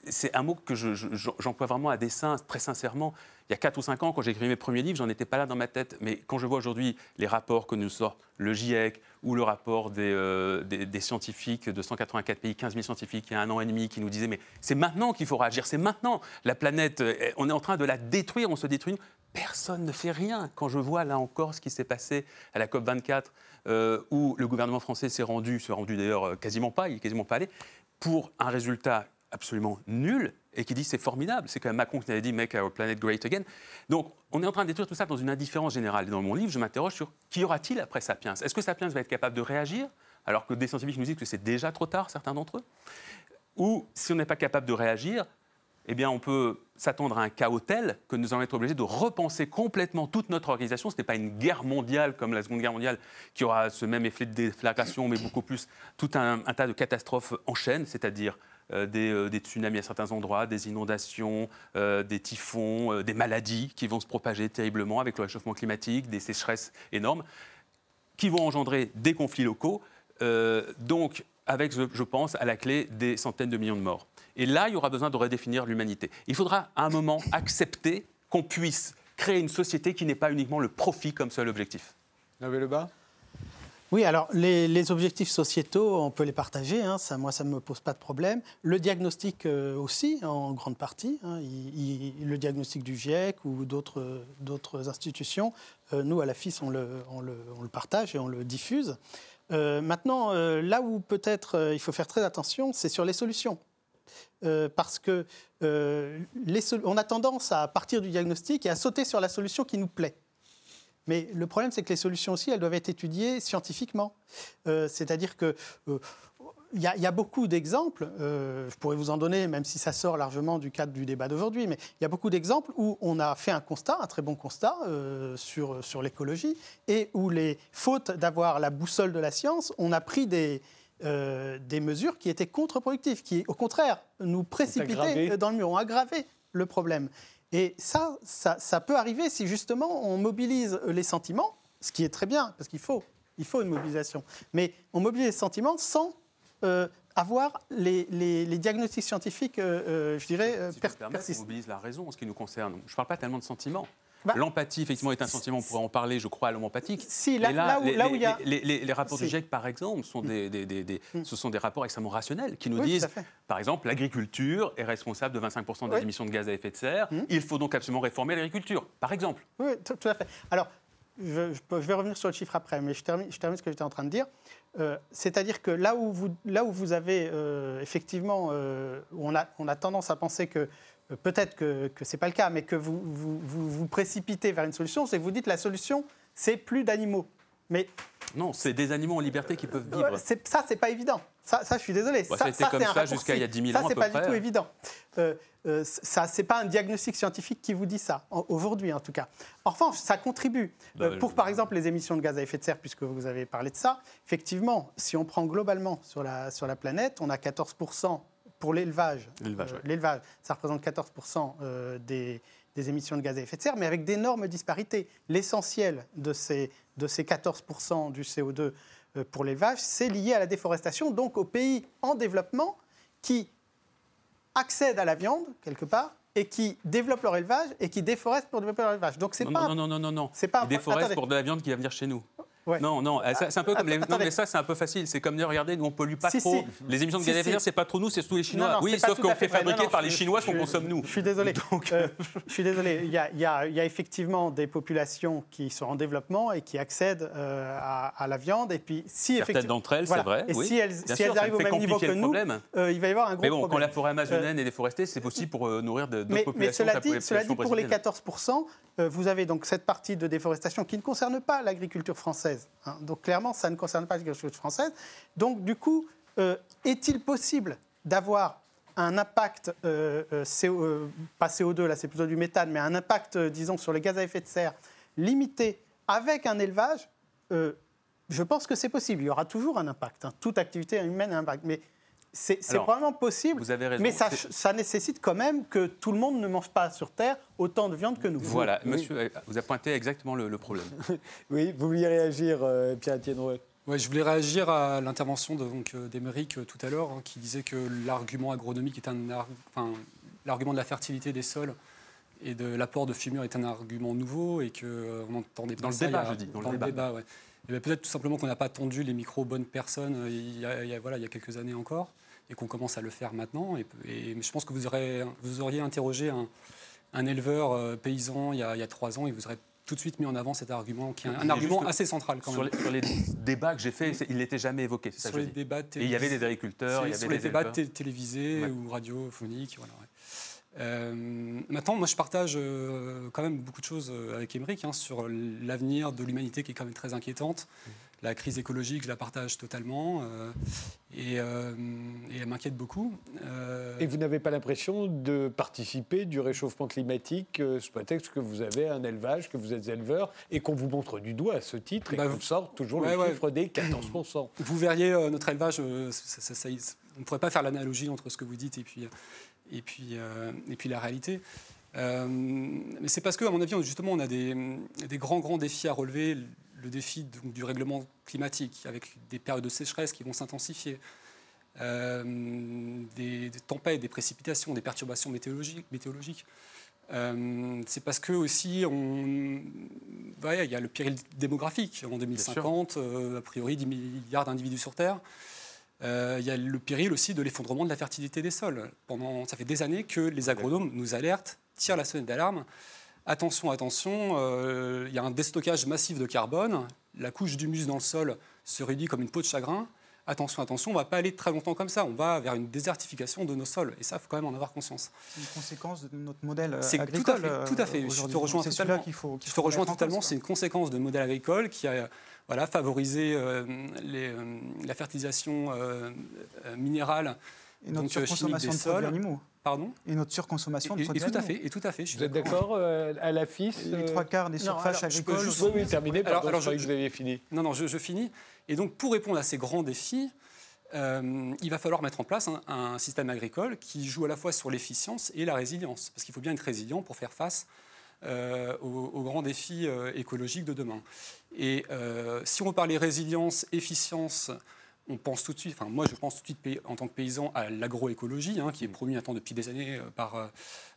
c'est un mot que je- je- j'emploie vraiment à dessein, très sincèrement. Il y a 4 ou 5 ans, quand j'ai écrit mes premiers livres, j'en étais pas là dans ma tête. Mais quand je vois aujourd'hui les rapports que nous sort le GIEC ou le rapport des, euh, scientifiques de 184 pays, 15 000 scientifiques, il y a un an et demi, qui nous disaient Mais c'est maintenant qu'il faut réagir, c'est maintenant. La planète, euh, on est en train de la détruire, on se détruit. Personne ne fait rien. Quand je vois là encore ce qui s'est passé à la COP24, euh, où le gouvernement français s'est rendu, s'est rendu d'ailleurs euh, quasiment pas, il est quasiment pas allé, pour un résultat absolument nul et qui dit c'est formidable. C'est quand même Macron qui avait dit Make our planet great again. Donc on est en train de détruire tout ça dans une indifférence générale. Dans mon livre, je m'interroge sur qui aura-t-il après Sapiens? Est-ce que Sapiens va être capable de réagir alors que des scientifiques nous disent que c'est déjà trop tard, certains d'entre eux? Ou si on n'est pas capable de réagir, eh bien, on peut s'attendre à un chaos tel que nous allons être obligés de repenser complètement toute notre organisation. Ce n'est pas une guerre mondiale comme la Seconde Guerre mondiale qui aura ce même effet de déflagration, mais beaucoup plus tout un, un tas de catastrophes en chaîne, c'est-à-dire des, euh, des tsunamis à certains endroits, des inondations, euh, des typhons, euh, des maladies qui vont se propager terriblement avec le réchauffement climatique, des sécheresses énormes, qui vont engendrer des conflits locaux. Euh, donc, avec, je pense, à la clé des centaines de millions de morts. Et là, il y aura besoin de redéfinir l'humanité. Il faudra à un moment accepter qu'on puisse créer une société qui n'est pas uniquement le profit comme seul objectif. Navet Lebas? Oui, alors les, objectifs sociétaux, on peut les partager, hein, ça, moi ça ne me pose pas de problème. Le diagnostic euh, aussi, en grande partie, hein, le diagnostic du GIEC ou d'autres institutions, euh, nous à la FIS on le, partage et on le diffuse. Euh, maintenant, là où peut-être il faut faire très attention, c'est sur les solutions. Parce que on a tendance à partir du diagnostic et à sauter sur la solution qui nous plaît. Mais le problème, c'est que les solutions aussi, elles doivent être étudiées scientifiquement. Euh, C'est-à-dire que euh, il y, a- il y a beaucoup d'exemples, euh, je pourrais vous en donner, même si ça sort largement du cadre du débat d'aujourd'hui, mais il y a beaucoup d'exemples où on a fait un constat, un très bon constat euh, sur, sur l'écologie, et où les fautes d'avoir la boussole de la science, on a pris des, euh, des mesures qui étaient contre-productives, qui, au contraire, nous précipitaient dans le mur, ont aggravé le problème. Et ça, ça, ça peut arriver si justement on mobilise les sentiments, ce qui est très bien, parce qu'il faut, il faut une mobilisation. Mais on mobilise les sentiments sans euh, avoir les, les- les diagnostics scientifiques, euh, euh, je dirais, Si per- on mobilise la raison en ce qui nous concerne. Je ne parle pas tellement de sentiments. Bah, L'empathie, effectivement, est un sentiment. On pourrait en parler, je crois, à l'homme empathique. Si, là- où- les, là où il y a- les- les- les rapports du. GIEC, par exemple, sont des, des- des- des- ce sont des rapports extrêmement rationnels qui nous Oui, disent, par exemple, l'agriculture est responsable de 25% des Oui. émissions de gaz à effet de serre. Il faut donc absolument réformer l'agriculture, par exemple. Oui, tout, tout à fait. Alors, je, vais revenir sur le chiffre après, mais je termine, je termine ce que j'étais en train de dire. Euh, C'est-à-dire que là où vous, là où vous avez euh, effectivement, euh, où on, a, on a tendance à penser que peut-être que ce n'est pas le cas, mais que vous vous, vous vous précipitez vers une solution, c'est que vous dites la solution, c'est plus d'animaux. Mais Non, c'est des animaux en liberté qui peuvent vivre. Ouais, ça, c'est pas évident. Ça, ça, je suis désolé. Bah, ça a été comme ça jusqu'à il y a 10 000 Ça, ans, à c'est pas près. du tout évident. Euh, euh, ça, c'est pas un diagnostic scientifique qui vous dit ça, aujourd'hui en tout cas. En revanche, ça contribue. Bah, Euh, pour je- par exemple les émissions de gaz à effet de serre, puisque vous avez parlé de ça, effectivement, si on prend globalement sur la, sur la planète, on a 14% pour l'élevage. L'élevage, Euh, ouais. Ça représente 14% euh, des, des émissions de gaz à effet de serre, mais avec d'énormes disparités. L'essentiel de ces, de ces 14% du CO2 euh, pour l'élevage, c'est lié à la déforestation, donc aux pays en développement qui accèdent à la viande, quelque part, et qui développent leur élevage et qui déforestent pour développer leur élevage. Donc c'est Non, pas non, non, non, non, non. c'est pas Ils déforestent pour de la viande qui va venir chez nous. Ouais. Non, non, euh, c'est un peu comme les. Non, mais ça, c'est un peu facile. C'est comme dire, regardez, nous, on pollue pas Si, trop. si. Les émissions de Si, gaz à effet de serre, c'est pas trop nous, c'est surtout les Chinois. Non, non, oui, sauf qu'on fait fabriquer Non, par les Chinois ce qu'on consomme nous. Je suis désolé. Euh, je suis désolé. Il y, a, il y a- il y a effectivement des populations qui sont en développement et qui accèdent euh, à, à la viande. Et puis, si Certaines effectivement- d'entre elles, Voilà. c'est vrai. Et oui. si elles, Bien si sûr, elles arrivent au même niveau que nous, problème. euh, il va y avoir un gros Mais bon, quand problème. la forêt amazonienne est déforestée, c'est aussi pour nourrir de- d'autres mais, mais populations. cela dit, cela dit, population pour les brésilienne. 14%, euh, vous avez donc cette partie de déforestation qui ne concerne pas l'agriculture française. Hein. Donc clairement, ça ne concerne pas l'agriculture française. Donc du coup, euh, est-il possible d'avoir un impact, euh, euh, pas CO2, là c'est plutôt du méthane, mais un impact, disons, sur les gaz à effet de serre limité avec un élevage? Je pense que c'est possible. Il y aura toujours un impact. hein. Toute activité humaine a un impact. Mais c'est probablement possible. vous avez raison. Mais ça, nécessite quand même que tout le monde ne mange pas sur Terre autant de viande que nous. Voilà, monsieur euh, vous a pointé exactement le, le problème. Oui, vous vouliez réagir, euh, Pierre-Étienne Ouais, je voulais réagir à l'intervention de- donc, euh, d'Émeric euh, tout à l'heure, hein, qui disait que l'argument agronomique est un ar- enfin, l'argument de la fertilité des sols et de l'apport de fumure est un argument nouveau et que on n'entendait pas Dans le ça il y débat, a- je dis, dans Dans, le le débat. débat, ouais. Eh bien, peut-être tout simplement qu'on n'a pas tendu les micros aux bonnes personnes euh, il y a, il y a- voilà, il y a quelques années encore et qu'on commence à le faire maintenant. Et, et je pense que vous, aurez, vous auriez interrogé un, un éleveur euh, paysan il y, a, il y a trois ans et vous aurez tout de suite mis en avant cet argument qui est un, argument assez central quand sur même. Les, sur les débats que j'ai faits, il n'était jamais évoqué. ça Sur les débats Et il y avait des agriculteurs, il y avait sur des les débats télévisés Ouais. ou radiophoniques. Voilà, ouais. Euh, maintenant, moi, je partage euh, quand même beaucoup de choses euh, avec Émeric hein, sur l'avenir de l'humanité qui est quand même très inquiétante. La crise écologique, je la partage totalement euh, et, euh, et elle m'inquiète beaucoup. Euh, Et vous n'avez pas l'impression de participer du réchauffement climatique euh, sous prétexte que vous avez un élevage, que vous êtes éleveur et qu'on vous montre du doigt à ce titre et Bah, qu'on vous- sorte toujours Ouais, le ouais. chiffre des 14%. Vous verriez euh, notre élevage, euh, ça- ça- ça- on ne pourrait pas faire l'analogie entre ce que vous dites et puis, et puis, euh, et puis la réalité. Euh, mais c'est parce que, à mon avis, on- justement, on a des, des grands, grands défis à relever. Le défi donc, du règlement climatique, avec des périodes de sécheresse qui vont s'intensifier, euh, des, des tempêtes, des précipitations, des perturbations météorologiques. météorologiques. Euh, c'est parce que aussi, on, il y a le péril démographique. En 2050, euh, a priori, 10 milliards d'individus sur Terre. Euh, il y a le péril aussi de l'effondrement de la fertilité des sols. Pendant, ça fait des années que les agronomes nous alertent, tirent la sonnette d'alarme. Attention, attention, euh, il y a un déstockage massif de carbone. La couche d'humus dans le sol se réduit comme une peau de chagrin. Attention, attention, on ne va pas aller très longtemps comme ça. On va vers une désertification de nos sols. Et ça, il faut quand même en avoir conscience. C'est une conséquence de notre modèle euh, C'est tout agricole. à fait, tout à fait. Je te rejoins totalement. celui-là qu'il faut. qu'il Je te rejoins totalement. C'est une conséquence de modèle agricole qui a voilà, favoriser euh, les, euh, la fertilisation euh, minérale Et notre donc, surconsommation des de sols. animaux. Pardon? Et notre surconsommation de Et- et produits tout à fait, et tout à fait. je suis Vous êtes d'accord. euh, à la FIS Les trois quarts des Non, surfaces alors, je peux agricoles. juste- Oui, oui, terminé. Alors- Pardon, alors, je croyais je- que vous aviez fini. Non, non, je, je finis. Et donc, pour répondre à ces grands défis, euh, il va falloir mettre en place un, un système agricole qui joue à la fois sur l'efficience et la résilience. Parce qu'il faut bien être résilient pour faire face euh, aux, aux grands défis euh, écologiques de demain. Et euh, si on parlait résilience, efficience, on pense tout de suite, enfin moi je pense tout de suite en tant que paysan à l'agroécologie, hein, qui est promu maintenant depuis des années par,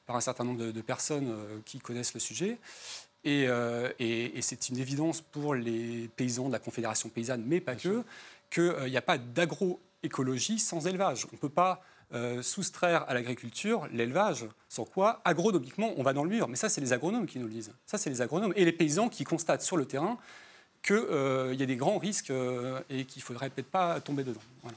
par un certain nombre de, de personnes qui connaissent le sujet. Et, et- et c'est une évidence pour les paysans de la Confédération paysanne, mais pas que, qu'il n'y a pas d'agroécologie sans élevage. On ne peut pas euh, soustraire à l'agriculture l'élevage, sans quoi, agronomiquement, on va dans le mur. Mais ça, c'est les agronomes qui nous le disent. Ça, c'est les agronomes et les paysans qui constatent sur le terrain qu'il y a des grands risques euh, et qu'il ne faudrait peut-être pas tomber dedans. Voilà.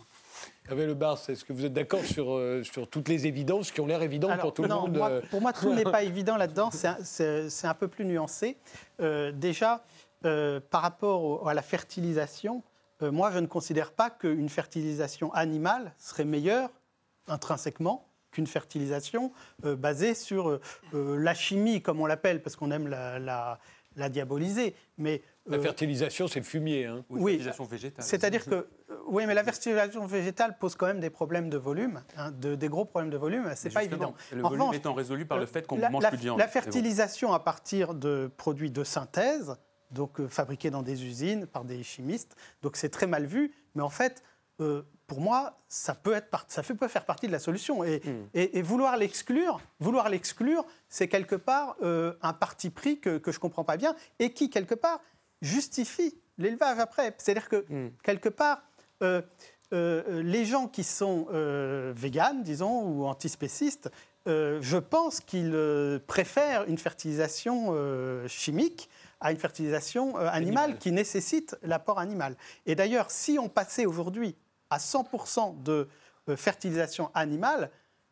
Hervé Le Bars, est-ce que vous êtes d'accord sur, euh, sur toutes les évidences qui ont l'air évidentes Alors, pour tout le monde moi- euh, Pour moi, tout n'est pas évident là-dedans. C'est un, peu plus nuancé. Euh, déjà, euh, par rapport au- à la fertilisation, euh, moi, je ne considère pas qu'une fertilisation animale serait meilleure intrinsèquement qu'une fertilisation euh, basée sur euh, euh, la chimie, comme on l'appelle, parce qu'on aime la, la- la diaboliser. Mais La fertilisation, c'est le fumier. Hein. Ou Oui, fertilisation végétale. c'est-à-dire que, oui, mais la fertilisation végétale pose quand même des problèmes de volume, hein, de- des gros problèmes de volume, c'est pas évident. Le En volume revanche, étant résolu par le fait qu'on mange la- plus de viande. la bon. fertilisation à partir de produits de synthèse, donc euh, fabriqués dans des usines par des chimistes, donc c'est très mal vu, mais en fait, euh, pour moi, ça peut, être part- ça fait- peut faire partie de la solution. Et, et- et vouloir l'exclure, vouloir l'exclure, c'est quelque part euh, un parti pris que, que je comprends pas bien et qui, quelque part, justifie l'élevage après. C'est-à-dire que, quelque part, euh, les gens qui sont véganes, disons, ou antispécistes, je pense qu'ils préfèrent une fertilisation chimique à une fertilisation euh, animale qui nécessite l'apport animal. Et d'ailleurs, si on passait aujourd'hui à 100% de euh, fertilisation animale,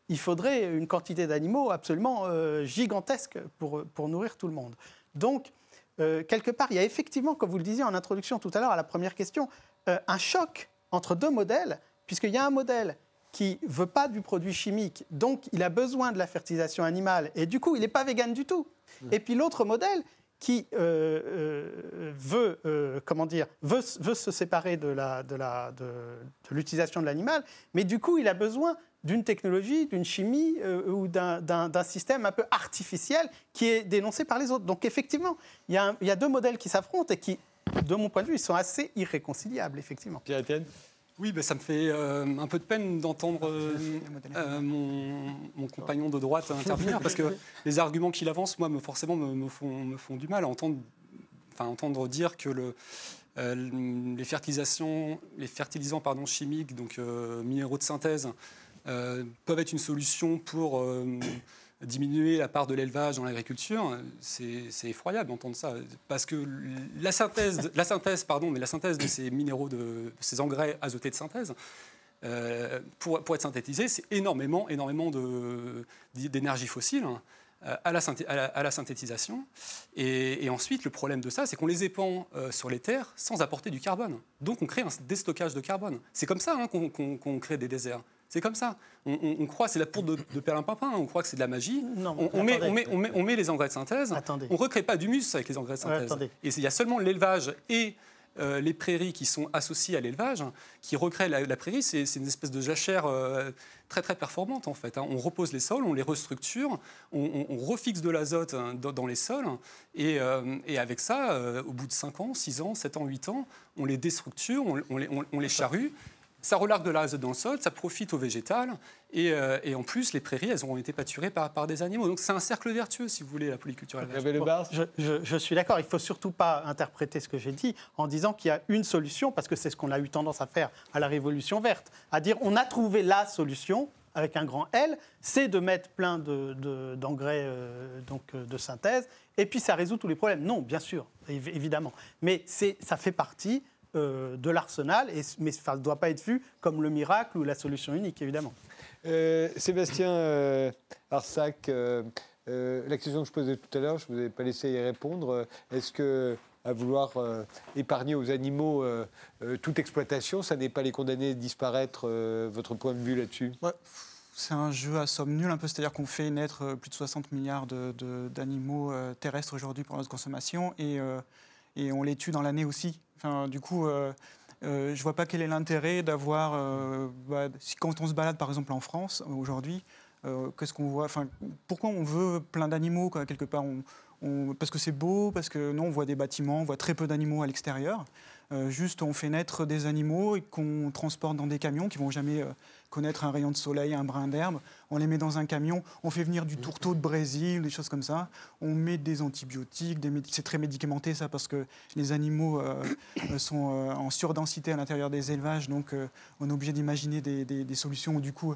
il faudrait une quantité d'animaux absolument euh, gigantesque pour, pour nourrir tout le monde. Donc, euh, quelque part, il y a effectivement, comme vous le disiez en introduction tout à l'heure à la première question, euh, un choc entre deux modèles, puisqu'il y a un modèle qui ne veut pas du produit chimique, donc il a besoin de la fertilisation animale, et du coup, il n'est pas vegan du tout. Et puis l'autre modèle qui euh, euh, veut, euh, comment dire, veut, veut se séparer de la- de la- de- l'utilisation de l'animal, mais du coup, il a besoin d'une technologie, d'une chimie ou d'un- système un peu artificiel qui est dénoncé par les autres. Donc effectivement, il y, a y a deux modèles qui s'affrontent et qui, de mon point de vue, ils sont assez irréconciliables, effectivement. Pierre-Étienne? Oui, ben, ça me fait euh, un peu de peine d'entendre euh, euh, mon, mon compagnon de droite intervenir, parce que les arguments qu'il avance, moi, me, forcément, me, me font, me font du mal à entendre, enfin, entendre dire que le, euh, les, fertilisations, les fertilisants pardon, chimiques, donc minéraux de synthèse, peuvent être une solution pour diminuer la part de l'élevage dans l'agriculture, c'est effroyable d'entendre ça. Parce que la synthèse, la synthèse, pardon, mais la synthèse de ces minéraux, de, ces engrais azotés de synthèse, euh, pour, être synthétisé, c'est énormément, énormément d'énergie fossile hein, à, la synthétisation. Et, ensuite, le problème de ça, c'est qu'on les épand euh, sur les terres sans apporter du carbone. Donc, on crée un déstockage de carbone. C'est comme ça hein, qu'on crée des déserts. C'est comme ça. On, on- on croit, c'est la poudre de, de perlimpinpin, on croit que c'est de la magie. on, on met, on, met, on, met, on met les engrais de synthèse. On ne recrée pas d'humus avec les engrais de synthèse. et il y a seulement l'élevage et euh, les prairies qui sont associées à l'élevage qui recréent la, la prairie. C'est une espèce de jachère euh, très très performante en fait. hein. On repose les sols, on les restructure, on, on- on refixe de l'azote hein, dans, dans les sols et, euh, et avec ça, au bout de 5 ans, 6 ans, 7 ans, 8 ans, on les déstructure, on, on les, les charrue. Ça relargue de l'azote dans le sol, ça profite au végétal, et, euh, et en plus, les prairies, elles ont été pâturées par, par des animaux. Donc c'est un cercle vertueux, si vous voulez, la polyculture élevage. Je, je- je suis d'accord, il ne faut surtout pas interpréter ce que j'ai dit en disant qu'il y a une solution, parce que c'est ce qu'on a eu tendance à faire à la Révolution verte, à dire on a trouvé la solution avec un grand L, c'est de mettre plein de- de- d'engrais euh, donc euh, de synthèse, et puis ça résout tous les problèmes. Non, bien sûr, évi- évidemment, mais c'est- ça fait partie euh, de l'arsenal, et- mais ça ne doit pas être vu comme le miracle ou la solution unique, évidemment. Euh, Sébastien euh, Arsac, euh, euh, la question que je posais tout à l'heure, je ne vous ai pas laissé y répondre. Est-ce que à vouloir euh, épargner aux animaux euh, euh, toute exploitation. Ça n'est pas les condamner à disparaître. euh, votre point de vue là-dessus? Ouais, C'est un jeu à somme nulle un peu, c'est-à-dire qu'on fait naître plus de 60 milliards de- de- d'animaux terrestres aujourd'hui pour notre consommation et, euh, et on les tue dans l'année aussi. Enfin, du coup, euh, euh, je vois pas quel est l'intérêt d'avoir, euh, bah, quand on se balade par exemple en France euh, aujourd'hui, euh, qu'est-ce qu'on voit? Enfin, pourquoi on veut plein d'animaux quelque part? Parce que c'est beau, parce que non, on voit des bâtiments, on voit très peu d'animaux à l'extérieur. Euh, juste, on fait naître des animaux et qu'on transporte dans des camions qui vont jamais euh, connaître un rayon de soleil, un brin d'herbe. On les met dans un camion, on fait venir du tourteau de Brésil, des choses comme ça. On met des antibiotiques, c'est très médicamenté ça parce que les animaux euh, sont en surdensité à l'intérieur des élevages, donc on est obligé d'imaginer des, solutions du coup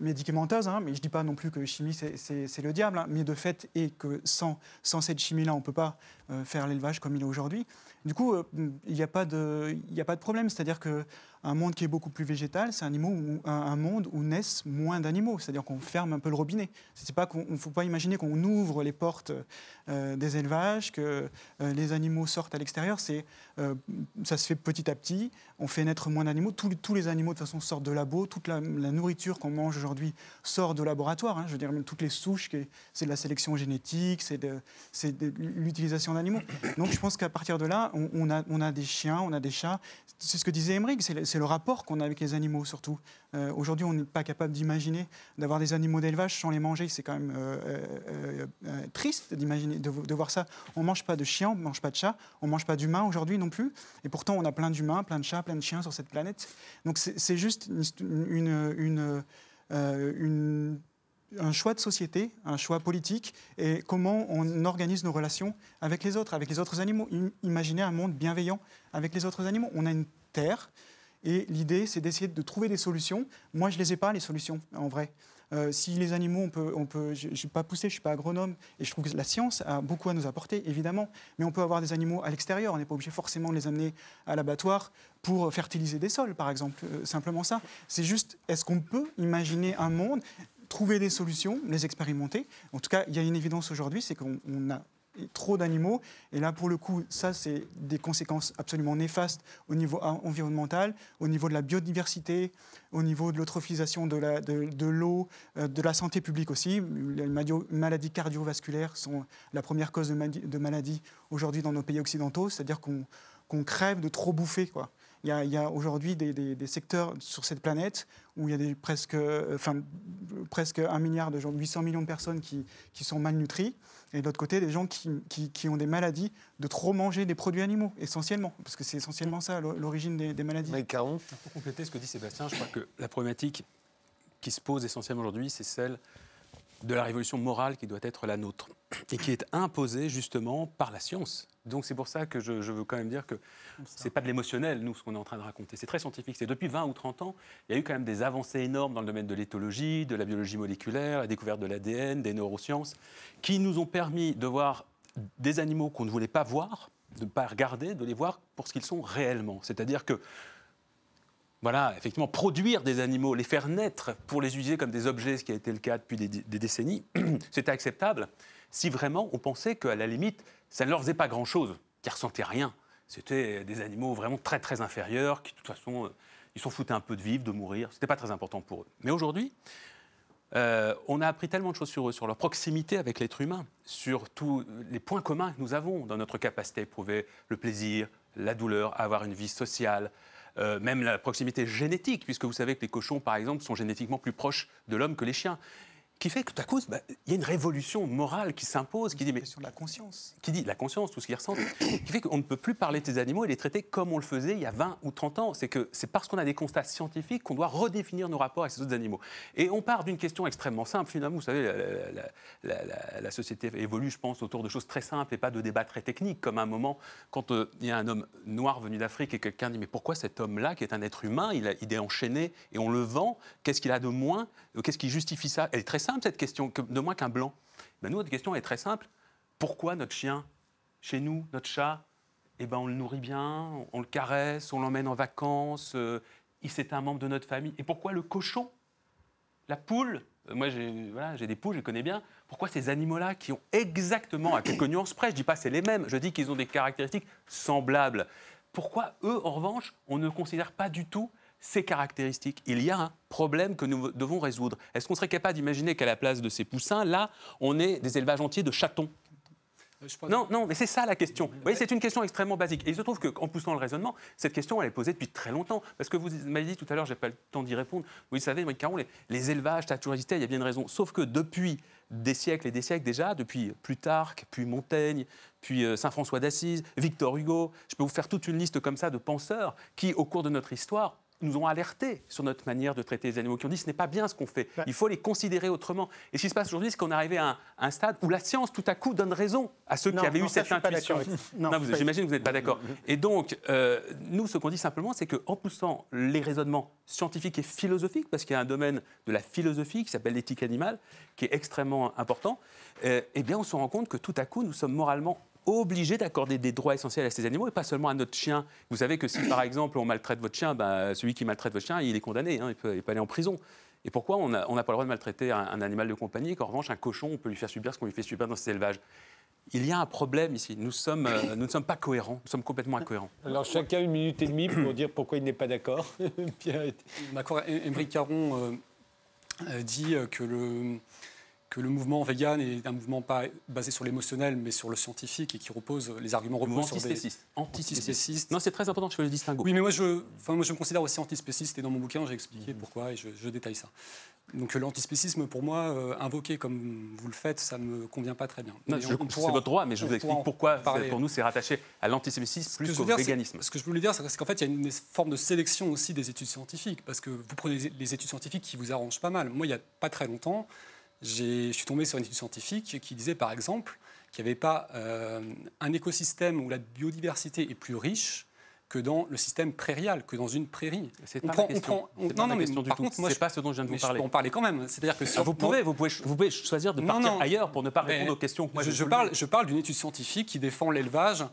médicamenteuses. hein. mais je dis pas non plus que chimie c'est- le diable, hein. mais de fait est que sans, sans cette chimie-là, on peut pas faire l'élevage comme il est aujourd'hui. Du coup, euh, il n'y a, a pas de problème. C'est-à-dire qu'un monde qui est beaucoup plus végétal, c'est un, un, un monde où naissent moins d'animaux. C'est-à-dire qu'on ferme un peu le robinet. Il ne faut pas imaginer qu'on ouvre les portes euh, des élevages, que euh, les animaux sortent à l'extérieur. C'est, euh, ça se fait petit à petit. On fait naître moins d'animaux. Tous, tous les animaux, de toute façon, sortent de labo. Toute la, nourriture qu'on mange aujourd'hui sort de laboratoire. hein. Je veux dire, même toutes les souches, c'est de la sélection génétique, c'est de, c'est l'utilisation d'animaux. Donc je pense qu'à partir de là, on, a, on a des chiens, on a des chats. C'est ce que disait Emmerich, c'est c'est le rapport qu'on a avec les animaux surtout. Euh, Aujourd'hui, on n'est pas capable d'imaginer d'avoir des animaux d'élevage sans les manger. C'est quand même euh, euh, triste d'imaginer, de, voir ça. On mange pas de chiens, on mange pas de chats, on mange pas d'humains aujourd'hui non plus. Et pourtant, on a plein d'humains, plein de chats, plein de chiens sur cette planète. Donc c'est juste un choix de société, un choix politique, et comment on organise nos relations avec les autres, avec les autres animaux. Im- Imaginez un monde bienveillant avec les autres animaux. On a une terre, et l'idée, c'est d'essayer de trouver des solutions. Moi, je ne les ai pas, les solutions, en vrai. Euh, si les animaux, on peut, on peut, je ne suis pas poussé, je ne suis pas agronome, et je trouve que la science a beaucoup à nous apporter, évidemment, mais on peut avoir des animaux à l'extérieur, on n'est pas obligé forcément de les amener à l'abattoir pour fertiliser des sols, par exemple, Euh, simplement ça. C'est juste, est-ce qu'on peut imaginer un monde, trouver des solutions, les expérimenter? En tout cas, il y a une évidence aujourd'hui, c'est qu'on on a trop d'animaux. Et là, pour le coup, ça, c'est des conséquences absolument néfastes au niveau en- environnemental, au niveau de la biodiversité, au niveau de l'eutrophisation de l'eau, euh, de la santé publique aussi. Les maladies cardiovasculaires sont la première cause de, madi- de maladie aujourd'hui dans nos pays occidentaux, c'est-à-dire qu'on crève de trop bouffer. Quoi. Il y a, aujourd'hui des, secteurs sur cette planète où il y a presque, euh, enfin, presque un milliard de gens, 800 millions de personnes qui, qui sont malnutries, et de l'autre côté, des gens qui, qui- qui ont des maladies de trop manger des produits animaux, essentiellement, parce que c'est essentiellement ça l'o- l'origine des, des maladies. Pour compléter ce que dit Sébastien, je crois que la problématique qui se pose essentiellement aujourd'hui, c'est celle de la révolution morale qui doit être la nôtre et qui est imposée justement par la science. Donc c'est pour ça que je, je veux quand même dire que c'est pas de l'émotionnel, nous, ce qu'on est en train de raconter. C'est très scientifique. C'est depuis 20 ou 30 ans, il y a eu quand même des avancées énormes dans le domaine de l'éthologie, de la biologie moléculaire, la découverte de l'ADN, des neurosciences, qui nous ont permis de voir des animaux qu'on ne voulait pas voir, de ne pas regarder, de les voir pour ce qu'ils sont réellement. C'est-à-dire que voilà, effectivement, produire des animaux, les faire naître pour les utiliser comme des objets, ce qui a été le cas depuis des, décennies, c'était acceptable si vraiment on pensait qu'à la limite, ça ne leur faisait pas grand-chose, qu'ils ressentaient rien. C'était des animaux vraiment très très inférieurs, qui de toute façon, euh, ils s'en foutaient un peu de vivre, de mourir, c'était pas très important pour eux. Mais aujourd'hui, euh, on a appris tellement de choses sur eux, sur leur proximité avec l'être humain, sur tous les points communs que nous avons dans notre capacité à éprouver le plaisir, la douleur, à avoir une vie sociale, euh, même la proximité génétique, puisque vous savez que les cochons, par exemple, sont génétiquement plus proches de l'homme que les chiens. Qui fait que tout à coup, bah, il y a une révolution morale qui s'impose, qui dit mais sur la conscience, qui dit la conscience, tout ce qu'ils ressentent, qui fait qu'on ne peut plus parler de ces animaux et les traiter comme on le faisait il y a 20 ou 30 ans. C'est que c'est parce qu'on a des constats scientifiques qu'on doit redéfinir nos rapports avec ces autres animaux. Et on part d'une question extrêmement simple finalement. Vous savez, la, la- la- la- la société évolue, je pense, autour de choses très simples et pas de débats très techniques. Comme à un moment, quand euh, il y a un homme noir venu d'Afrique et quelqu'un dit mais pourquoi cet homme-là, qui est un être humain, il, a- il est enchaîné et on le vend Qu'est-ce qu'il a de moins Qu'est-ce qui justifie ça? Elle est très simple cette question, que- de moins qu'un blanc. Ben, nous, notre question est très simple. Pourquoi notre chien, chez nous, notre chat, eh ben, on le nourrit bien, on, le caresse, on l'emmène en vacances, euh, il c'est un membre de notre famille. Et pourquoi le cochon, la poule, moi j'ai voilà, des poules, je les connais bien. Pourquoi ces animaux-là qui ont exactement, à quelques nuances près, je dis pas c'est les mêmes, je dis qu'ils ont des caractéristiques semblables. Pourquoi eux, en revanche, on ne considère pas du tout ces caractéristiques. Il y a un problème que nous devons résoudre. Est-ce qu'on serait capable d'imaginer qu'à la place de ces poussins, là, on ait des élevages entiers de chatons? Non, non, mais c'est ça la question. Vous voyez, c'est une question extrêmement basique. Et il se trouve qu'en poussant le raisonnement, cette question, elle est posée depuis très longtemps. Parce que vous m'avez dit tout à l'heure, je n'ai pas le temps d'y répondre. Vous savez, Caron, les, les élevages, ça a toujours existé, il y a bien une raison. Sauf que depuis des siècles et des siècles déjà, depuis Plutarque, puis Montaigne, puis euh, Saint François d'Assise, Victor Hugo, je peux vous faire toute une liste comme ça de penseurs qui, au cours de notre histoire, nous ont alertés sur notre manière de traiter les animaux, qui ont dit ce n'est pas bien ce qu'on fait, il faut les considérer autrement. Et ce qui se passe aujourd'hui, c'est qu'on est arrivé à un, stade où la science, tout à coup, donne raison à ceux qui avaient eu cette intuition. Non, j'imagine que vous n'êtes pas d'accord. Et donc, euh, nous, ce qu'on dit simplement, c'est qu'en poussant les raisonnements scientifiques et philosophiques, parce qu'il y a un domaine de la philosophie qui s'appelle l'éthique animale, qui est extrêmement important, euh, eh bien, on se rend compte que tout à coup, nous sommes moralement obligé d'accorder des droits essentiels à ces animaux et pas seulement à notre chien. Vous savez que si par exemple on maltraite votre chien, ben, celui qui maltraite votre chien, il est condamné, hein, il, peut, aller en prison. Et pourquoi on n'a pas le droit de maltraiter un, animal de compagnie qu'en revanche un cochon, on peut lui faire subir ce qu'on lui fait subir dans ses élevages? Il y a un problème ici. Nous, sommes, euh, nous ne sommes pas cohérents. Nous sommes complètement incohérents. Alors, chacun une minute et demie pour dire pourquoi il n'est pas d'accord. Pierre. Émeric Caron euh, euh, dit que le, que le mouvement vegan est un mouvement pas basé sur l'émotionnel, mais sur le scientifique et qui repose, les arguments reposent sur des... Antispéciste. Non, c'est très important, je fais le distinguo. Oui, mais moi je, enfin, moi, je me considère aussi antispéciste et dans mon bouquin, j'ai expliqué pourquoi et je, détaille ça. Donc l'antispécisme, pour moi, euh, invoqué comme vous le faites, ça ne me convient pas très bien. C'est votre droit, mais je vous explique pourquoi, pour nous, c'est rattaché à l'antispécisme plus qu'au véganisme. Ce que je voulais dire, c'est qu'en fait, il y a une forme de sélection aussi des études scientifiques, parce que vous prenez les études scientifiques qui vous arrangent pas mal. Moi, il n'y a pas très longtemps, je suis tombé sur une étude scientifique qui disait par exemple qu'il n'y avait pas euh, un écosystème où la biodiversité est plus riche que dans le système prairial, que dans une prairie. C'est pas, la question. non, non, mais du tout. C'est pas ce dont je viens de vous parler. Je peux en parler quand même. C'est-à-dire que vous pouvez, vous pouvez, vous pouvez choisir de partir ailleurs pour ne pas répondre aux questions. moi, je, parle, je parle d'une étude scientifique qui défend l'élevage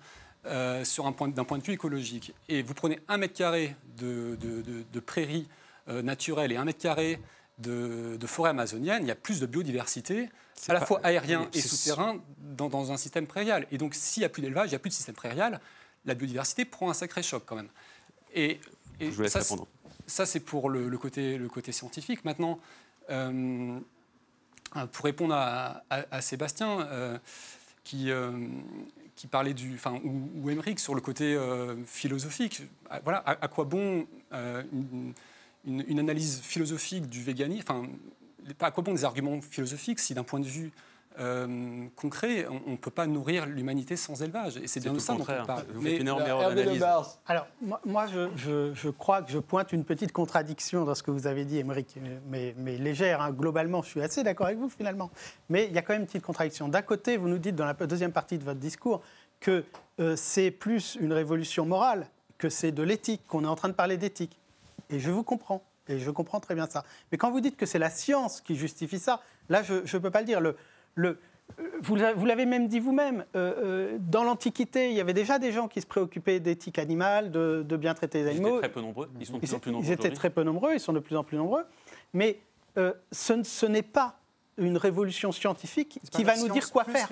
euh, sur un point, d'un point de vue écologique. Et vous prenez un mètre carré de, de, de, prairie euh, naturelle et un mètre carré de, forêt amazonienne, il y a plus de biodiversité, à la fois aérien et souterrain, dans, un système prairial. Et donc, s'il n'y a plus d'élevage, il n'y a plus de système prairial, la biodiversité prend un sacré choc quand même. Et, Je vous laisse ça. Ça, c'est pour le, côté, le côté scientifique. Maintenant, euh, pour répondre à, Sébastien, euh, qui, euh, qui parlait du, enfin, ou, ou Émeric sur le côté philosophique. Voilà, à, quoi bon une, une, analyse philosophique du véganisme, enfin, à quoi bon des arguments philosophiques si d'un point de vue euh, concret, on ne peut pas nourrir l'humanité sans élevage. Et c'est bien de ça dont on parle. Vous faites une énorme erreur d'analyse. Alors, moi, je, je, crois que je pointe une petite contradiction dans ce que vous avez dit, Émeric, mais, mais légère. Hein. Globalement, je suis assez d'accord avec vous, finalement. Mais il y a quand même une petite contradiction. D'un côté, vous nous dites dans la deuxième partie de votre discours que euh, c'est plus une révolution morale que c'est de l'éthique, qu'on est en train de parler d'éthique. Et je vous comprends. Et je comprends très bien ça. Mais quand vous dites que c'est la science qui justifie ça, là, je ne peux pas le dire. Le, le, vous l'avez même dit vous-même, euh, euh, dans l'Antiquité, il y avait déjà des gens qui se préoccupaient d'éthique animale, de, bien traiter les animaux. Ils étaient très peu nombreux. Ils sont de plus en plus nombreux. Ils étaient très peu nombreux, ils sont de plus en plus nombreux. Mais euh, ce, ce n'est pas une révolution scientifique qui va nous dire quoi faire.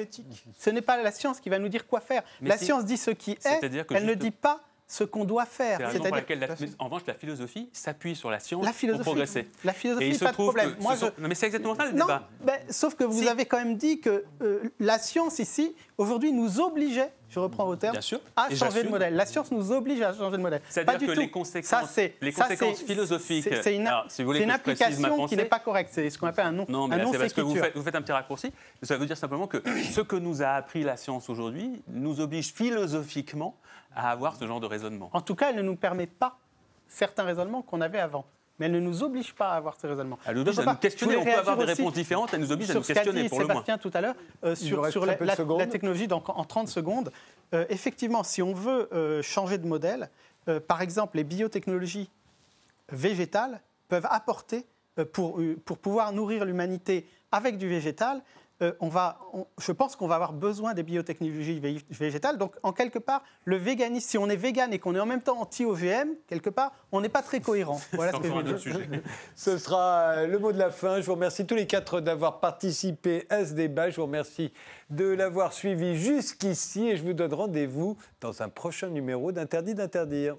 Ce n'est pas la science qui va nous dire quoi faire. la science dit ce qui est, elle ne dit pas ce qu'on doit faire. C'est pour laquelle, la, en revanche, la philosophie s'appuie sur la science pour progresser. La philosophie, pas de problème. Moi, je... Non, mais c'est exactement ça le non, débat. Ben, sauf que vous avez quand même dit que euh, la science ici, aujourd'hui, nous obligeait, je reprends vos termes, à changer de modèle. La science nous oblige à changer de modèle. C'est-à-dire que les conséquences, ça, les conséquences philosophiques... C'est une, si une application qui n'est pas correcte. C'est ce qu'on appelle un non Non, mais c'est parce que vous faites, vous faites un petit raccourci. Ça veut dire simplement que ce que nous a appris la science aujourd'hui nous oblige philosophiquement à avoir ce genre de raisonnement. En tout cas, elle ne nous permet pas certains raisonnements qu'on avait avant. Mais elle ne nous oblige pas à avoir ces raisonnements. Elle nous oblige à nous questionner. On peut avoir des réponses différentes. Elle nous oblige à nous questionner, pour le moins. Sébastien tout à l'heure euh, sur, sur la, technologie donc, en 30 secondes. Euh, effectivement, si on veut euh, changer de modèle, par exemple, les biotechnologies végétales peuvent apporter, pour, pour pouvoir nourrir l'humanité avec du végétal, euh, on va, on- je pense qu'on va avoir besoin des biotechnologies vé- végétales. Donc, en quelque part, le véganisme, si on est vegan et qu'on est en même temps anti-OGM, quelque part, on n'est pas très cohérent. Voilà ce que je veux sujet. Ce sera le mot de la fin. Je vous remercie tous les quatre d'avoir participé à ce débat. Je vous remercie de l'avoir suivi jusqu'ici et je vous donne rendez-vous dans un prochain numéro d'Interdit d'interdire.